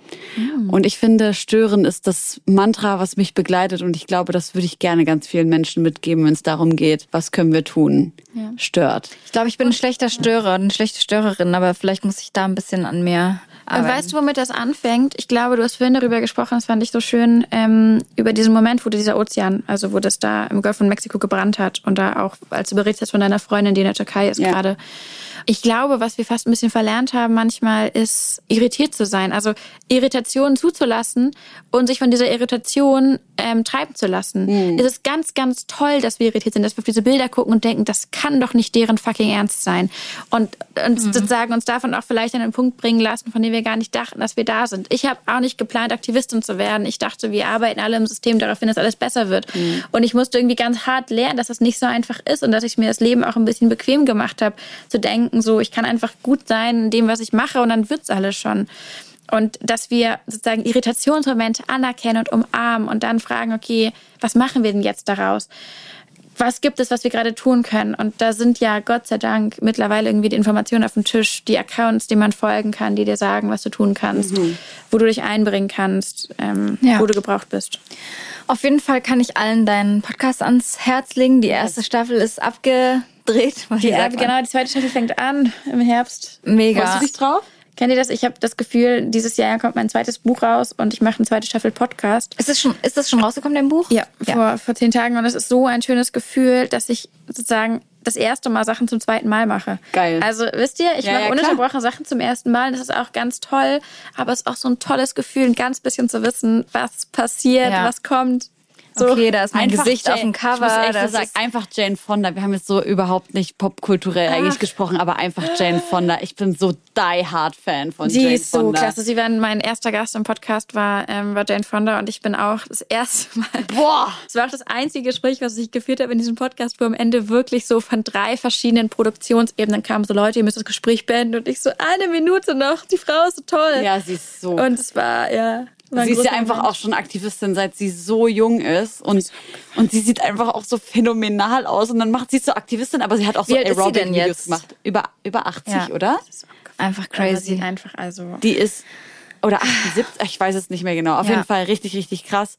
S1: Und ich finde, stören ist das Mantra, was mich begleitet. Und ich glaube, das würde ich gerne ganz vielen Menschen mitgeben, wenn es darum geht, was können wir tun? Stört.
S2: Ich glaube, ich bin ein schlechter Störer, eine schlechte Störerin, aber vielleicht muss ich da ein bisschen an mir
S4: Und
S2: arbeiten.
S4: weißt du, womit das anfängt? Ich glaube, du hast vorhin darüber gesprochen, das fand ich so schön, ähm, über diesen Moment, wo dieser Ozean, also wo das da im Golf von Mexiko gebrannt hat und da auch, als du berichtet hast von deiner Freundin, die in der Türkei ist
S1: Ja.
S4: gerade. Ich glaube, was wir fast ein bisschen verlernt haben manchmal, ist irritiert zu sein. Also Irritationen zuzulassen und sich von dieser Irritation ähm, treiben zu lassen. Es ist ganz, ganz toll, dass wir irritiert sind, dass wir auf diese Bilder gucken und denken, das kann doch nicht deren fucking Ernst sein. Und, und sozusagen uns davon auch vielleicht an einen Punkt bringen lassen, von dem wir gar nicht dachten, dass wir da sind. Ich habe auch nicht geplant, Aktivistin zu werden. Ich dachte, wir arbeiten alle im System darauf hin, dass alles besser wird. Und ich musste irgendwie ganz hart lernen, dass das nicht so einfach ist und dass ich mir das Leben auch ein bisschen bequem gemacht habe, zu denken, so, ich kann einfach gut sein in dem, was ich mache und dann wird's alles schon. Und dass wir sozusagen Irritationsmomente anerkennen und umarmen und dann fragen, okay, was machen wir denn jetzt daraus? Was gibt es, was wir gerade tun können? Und da sind ja Gott sei Dank mittlerweile irgendwie die Informationen auf dem Tisch, die Accounts, die man folgen kann, die dir sagen, was du tun kannst, wo du dich einbringen kannst, ähm,
S2: Ja.
S4: wo du gebraucht bist.
S2: Auf jeden Fall kann ich allen deinen Podcast ans Herz legen. Die erste Staffel ist abgedreht. Wie
S4: Die,
S2: man?
S4: genau, die zweite Staffel fängt an im Herbst.
S2: Mega.
S1: Freust du dich drauf?
S4: Kennt ihr das? Ich habe das Gefühl, dieses Jahr kommt mein zweites Buch raus und ich mache eine zweite Staffel Podcast.
S2: Ist das schon, ist das schon rausgekommen, dein Buch?
S4: Ja, Vor, vor zehn Tagen. Und es ist so ein schönes Gefühl, dass ich sozusagen das erste Mal Sachen zum zweiten Mal mache.
S1: Geil.
S4: Also wisst ihr, ich
S1: Ja,
S4: mache
S1: ja, klar.
S4: ununterbrochen Sachen zum ersten Mal. Das ist auch ganz toll. Aber es ist auch so ein tolles Gefühl, ein ganz bisschen zu wissen, was passiert,
S2: Ja.
S4: was kommt. So.
S2: Okay, da ist mein Gesicht
S1: Jane-
S2: auf dem
S1: Ich
S2: Cover.
S1: muss echt so sagen, einfach Jane Fonda. Wir haben jetzt so überhaupt nicht popkulturell eigentlich gesprochen, aber einfach Jane Fonda. Ich bin so die Hard Fan von
S4: Die
S1: Jane
S4: ist so
S1: Fonda.
S4: klasse. Sie war mein erster Gast im Podcast, war, ähm, war Jane Fonda und ich bin auch das erste Mal.
S1: Boah!
S4: Es war auch das einzige Gespräch, was ich geführt habe in diesem Podcast, wo am Ende wirklich so von drei verschiedenen Produktionsebenen kamen so Leute, ihr müsst das Gespräch beenden und ich so eine Minute noch. Die Frau ist so toll.
S1: Ja, sie ist so.
S4: Und es war ja.
S1: Sie ist ja einfach
S4: Moment.
S1: auch schon Aktivistin, seit sie so jung ist. Und, und sie sieht einfach auch so phänomenal aus. Und dann macht sie so Aktivistin, aber sie hat auch so
S2: Wie denn
S1: Aerobic-Videos gemacht. Über, über 80,
S2: Ja.
S1: oder?
S2: einfach crazy.
S4: einfach also.
S1: Die ist, oder 78, ich weiß es nicht mehr genau. Auf
S2: Ja.
S1: jeden Fall richtig, richtig krass.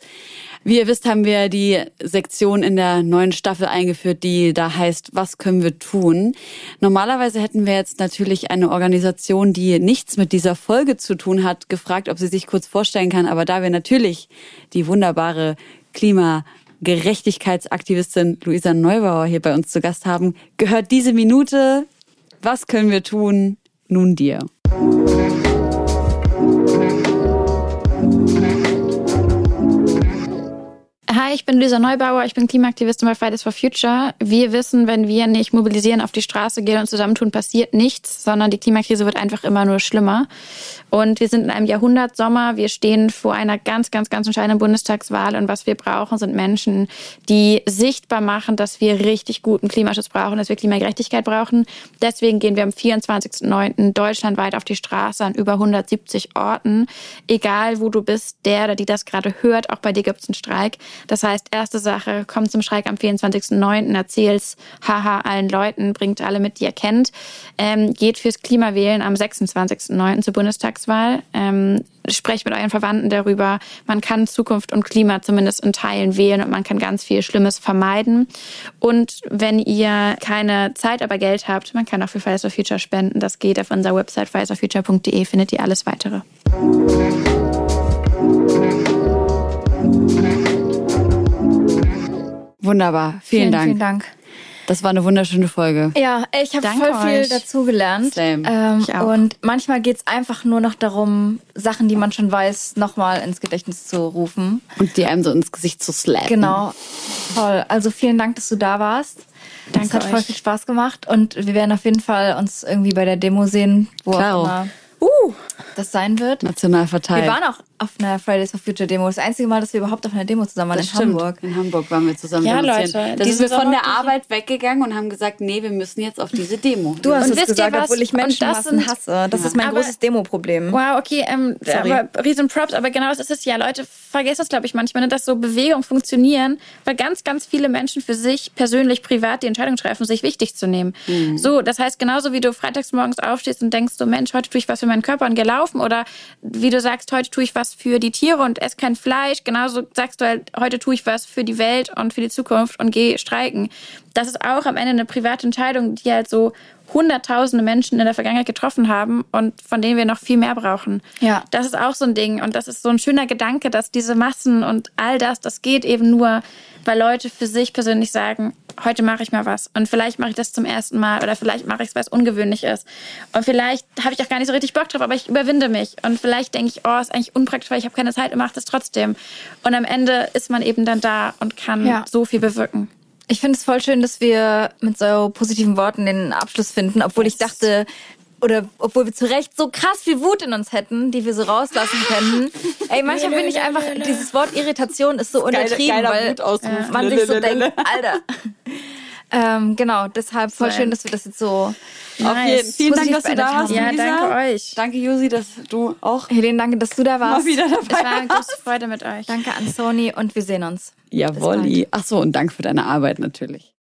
S1: Wie ihr wisst, haben wir die Sektion in der neuen Staffel eingeführt, die da heißt, was können wir tun? Normalerweise hätten wir jetzt natürlich eine Organisation, die nichts mit dieser Folge zu tun hat, gefragt, ob sie sich kurz vorstellen kann. Aber da wir natürlich die wunderbare Klimagerechtigkeitsaktivistin Luisa Neubauer hier bei uns zu Gast haben, gehört diese Minute Was können wir tun? Nun dir.
S4: Hi, ich bin Lisa Neubauer, ich bin Klimaaktivistin bei Fridays for Future. Wir wissen, wenn wir nicht mobilisieren, auf die Straße gehen und zusammentun, passiert nichts, sondern die Klimakrise wird einfach immer nur schlimmer. Und wir sind in einem Jahrhundertsommer. Wir stehen vor einer ganz, ganz, ganz entscheidenden Bundestagswahl. Und was wir brauchen, sind Menschen, die sichtbar machen, dass wir richtig guten Klimaschutz brauchen, dass wir Klimagerechtigkeit brauchen. Deswegen gehen wir am 24.09. deutschlandweit auf die Straße an über 170 Orten. Egal, wo du bist, der oder die das gerade hört, auch bei dir gibt es einen Streik. Das heißt, erste Sache, komm zum Streik am 24.09., erzähl's haha allen Leuten, bringt alle mit, die ihr kennt. Ähm, geht fürs Klimawählen am 26.09. zur Bundestagswahl. Ähm, sprecht mit euren Verwandten darüber. Man kann Zukunft und Klima zumindest in Teilen wählen und man kann ganz viel Schlimmes vermeiden. Und wenn ihr keine Zeit, aber Geld habt, man kann auch für Fridays for Future spenden. Das geht auf unserer Website fridaysforfuture.de, findet ihr alles weitere.
S1: Wunderbar. Vielen,
S2: Vielen,
S1: Dank.
S2: vielen Dank.
S1: Das war eine wunderschöne Folge.
S2: Ja, ich habe voll viel
S4: euch.
S2: dazugelernt.
S1: Same.
S2: Ähm, und manchmal geht es einfach nur noch darum, Sachen, die man schon weiß, nochmal ins Gedächtnis zu rufen.
S1: Und die einem so ins Gesicht zu slappen.
S2: Genau. Toll. Also vielen Dank, dass du da warst.
S4: Danke
S2: Es hat voll
S4: euch.
S2: viel Spaß gemacht und wir werden auf jeden Fall uns irgendwie bei der Demo sehen, wo
S1: Klaro.
S2: auch immer uh, das sein wird.
S1: National verteilt.
S2: Wir waren auch auf einer Fridays for Future Demo. Das einzige Mal, dass wir überhaupt auf einer Demo zusammen waren
S1: das
S2: in
S1: stimmt.
S2: Hamburg.
S1: In Hamburg waren wir zusammen.
S4: Ja. Leute,
S1: Da sind wir von der Arbeit weggegangen und haben gesagt, nee, wir müssen jetzt auf diese Demo.
S2: Du hast
S4: Und
S2: es gesagt,
S4: was?
S2: obwohl ich Menschenmassen
S4: sind-
S2: hasse. Das ist mein
S4: Aber-
S2: großes Demo-Problem.
S4: Wow, okay, ähm, aber riesen Props, aber genau das ist es ja. Leute vergessen das, glaube ich, manchmal, ne, dass so Bewegungen funktionieren, weil ganz, ganz viele Menschen für sich persönlich, privat die Entscheidung treffen, sich wichtig zu nehmen. So, das heißt, genauso wie du freitags morgens aufstehst und denkst, so Mensch, heute tue ich was für meinen Körper und geh laufen oder wie du sagst, heute tue ich was für die Tiere und esse kein Fleisch, genauso sagst du halt, heute tue ich was für die Welt und für die Zukunft und geh streiken. Das ist auch am Ende eine private Entscheidung, die halt so hunderttausende Menschen in der Vergangenheit getroffen haben und von denen wir noch viel mehr brauchen.
S2: Ja.
S4: Das ist auch so ein Ding und das ist so ein schöner Gedanke, dass diese Massen und all das, das geht eben nur, weil Leute für sich persönlich sagen, heute mache ich mal was und vielleicht mache ich das zum ersten Mal oder vielleicht mache ich es, weil es ungewöhnlich ist und vielleicht habe ich auch gar nicht so richtig Bock drauf, aber ich überwinde mich und vielleicht denke ich, oh, ist eigentlich unpraktisch, weil ich habe keine Zeit und mache das trotzdem und am Ende ist man eben dann da und kann
S2: Ja.
S4: so viel bewirken.
S2: Ich finde es voll schön, dass wir mit so positiven Worten den Abschluss finden, obwohl ich dachte, oder obwohl wir zu Recht so krass viel Wut in uns hätten, die wir so rauslassen könnten. Ey, manchmal bin ich einfach, dieses Wort Irritation ist so untertrieben, weil man sich so denkt, Alter. Ähm, genau, deshalb voll schön, dass wir das jetzt so.
S1: Auf jeden. Vielen Dank, dass du da warst.
S4: Ja,
S1: Lisa.
S4: danke euch.
S1: Danke, Josi, dass du auch
S2: Helene, danke, dass du da warst.
S1: mal wieder
S4: Es
S1: dabei
S4: war eine große Freude mit euch.
S2: Danke an Sony und wir sehen uns.
S1: Jawolli. Ach so, und danke für deine Arbeit natürlich.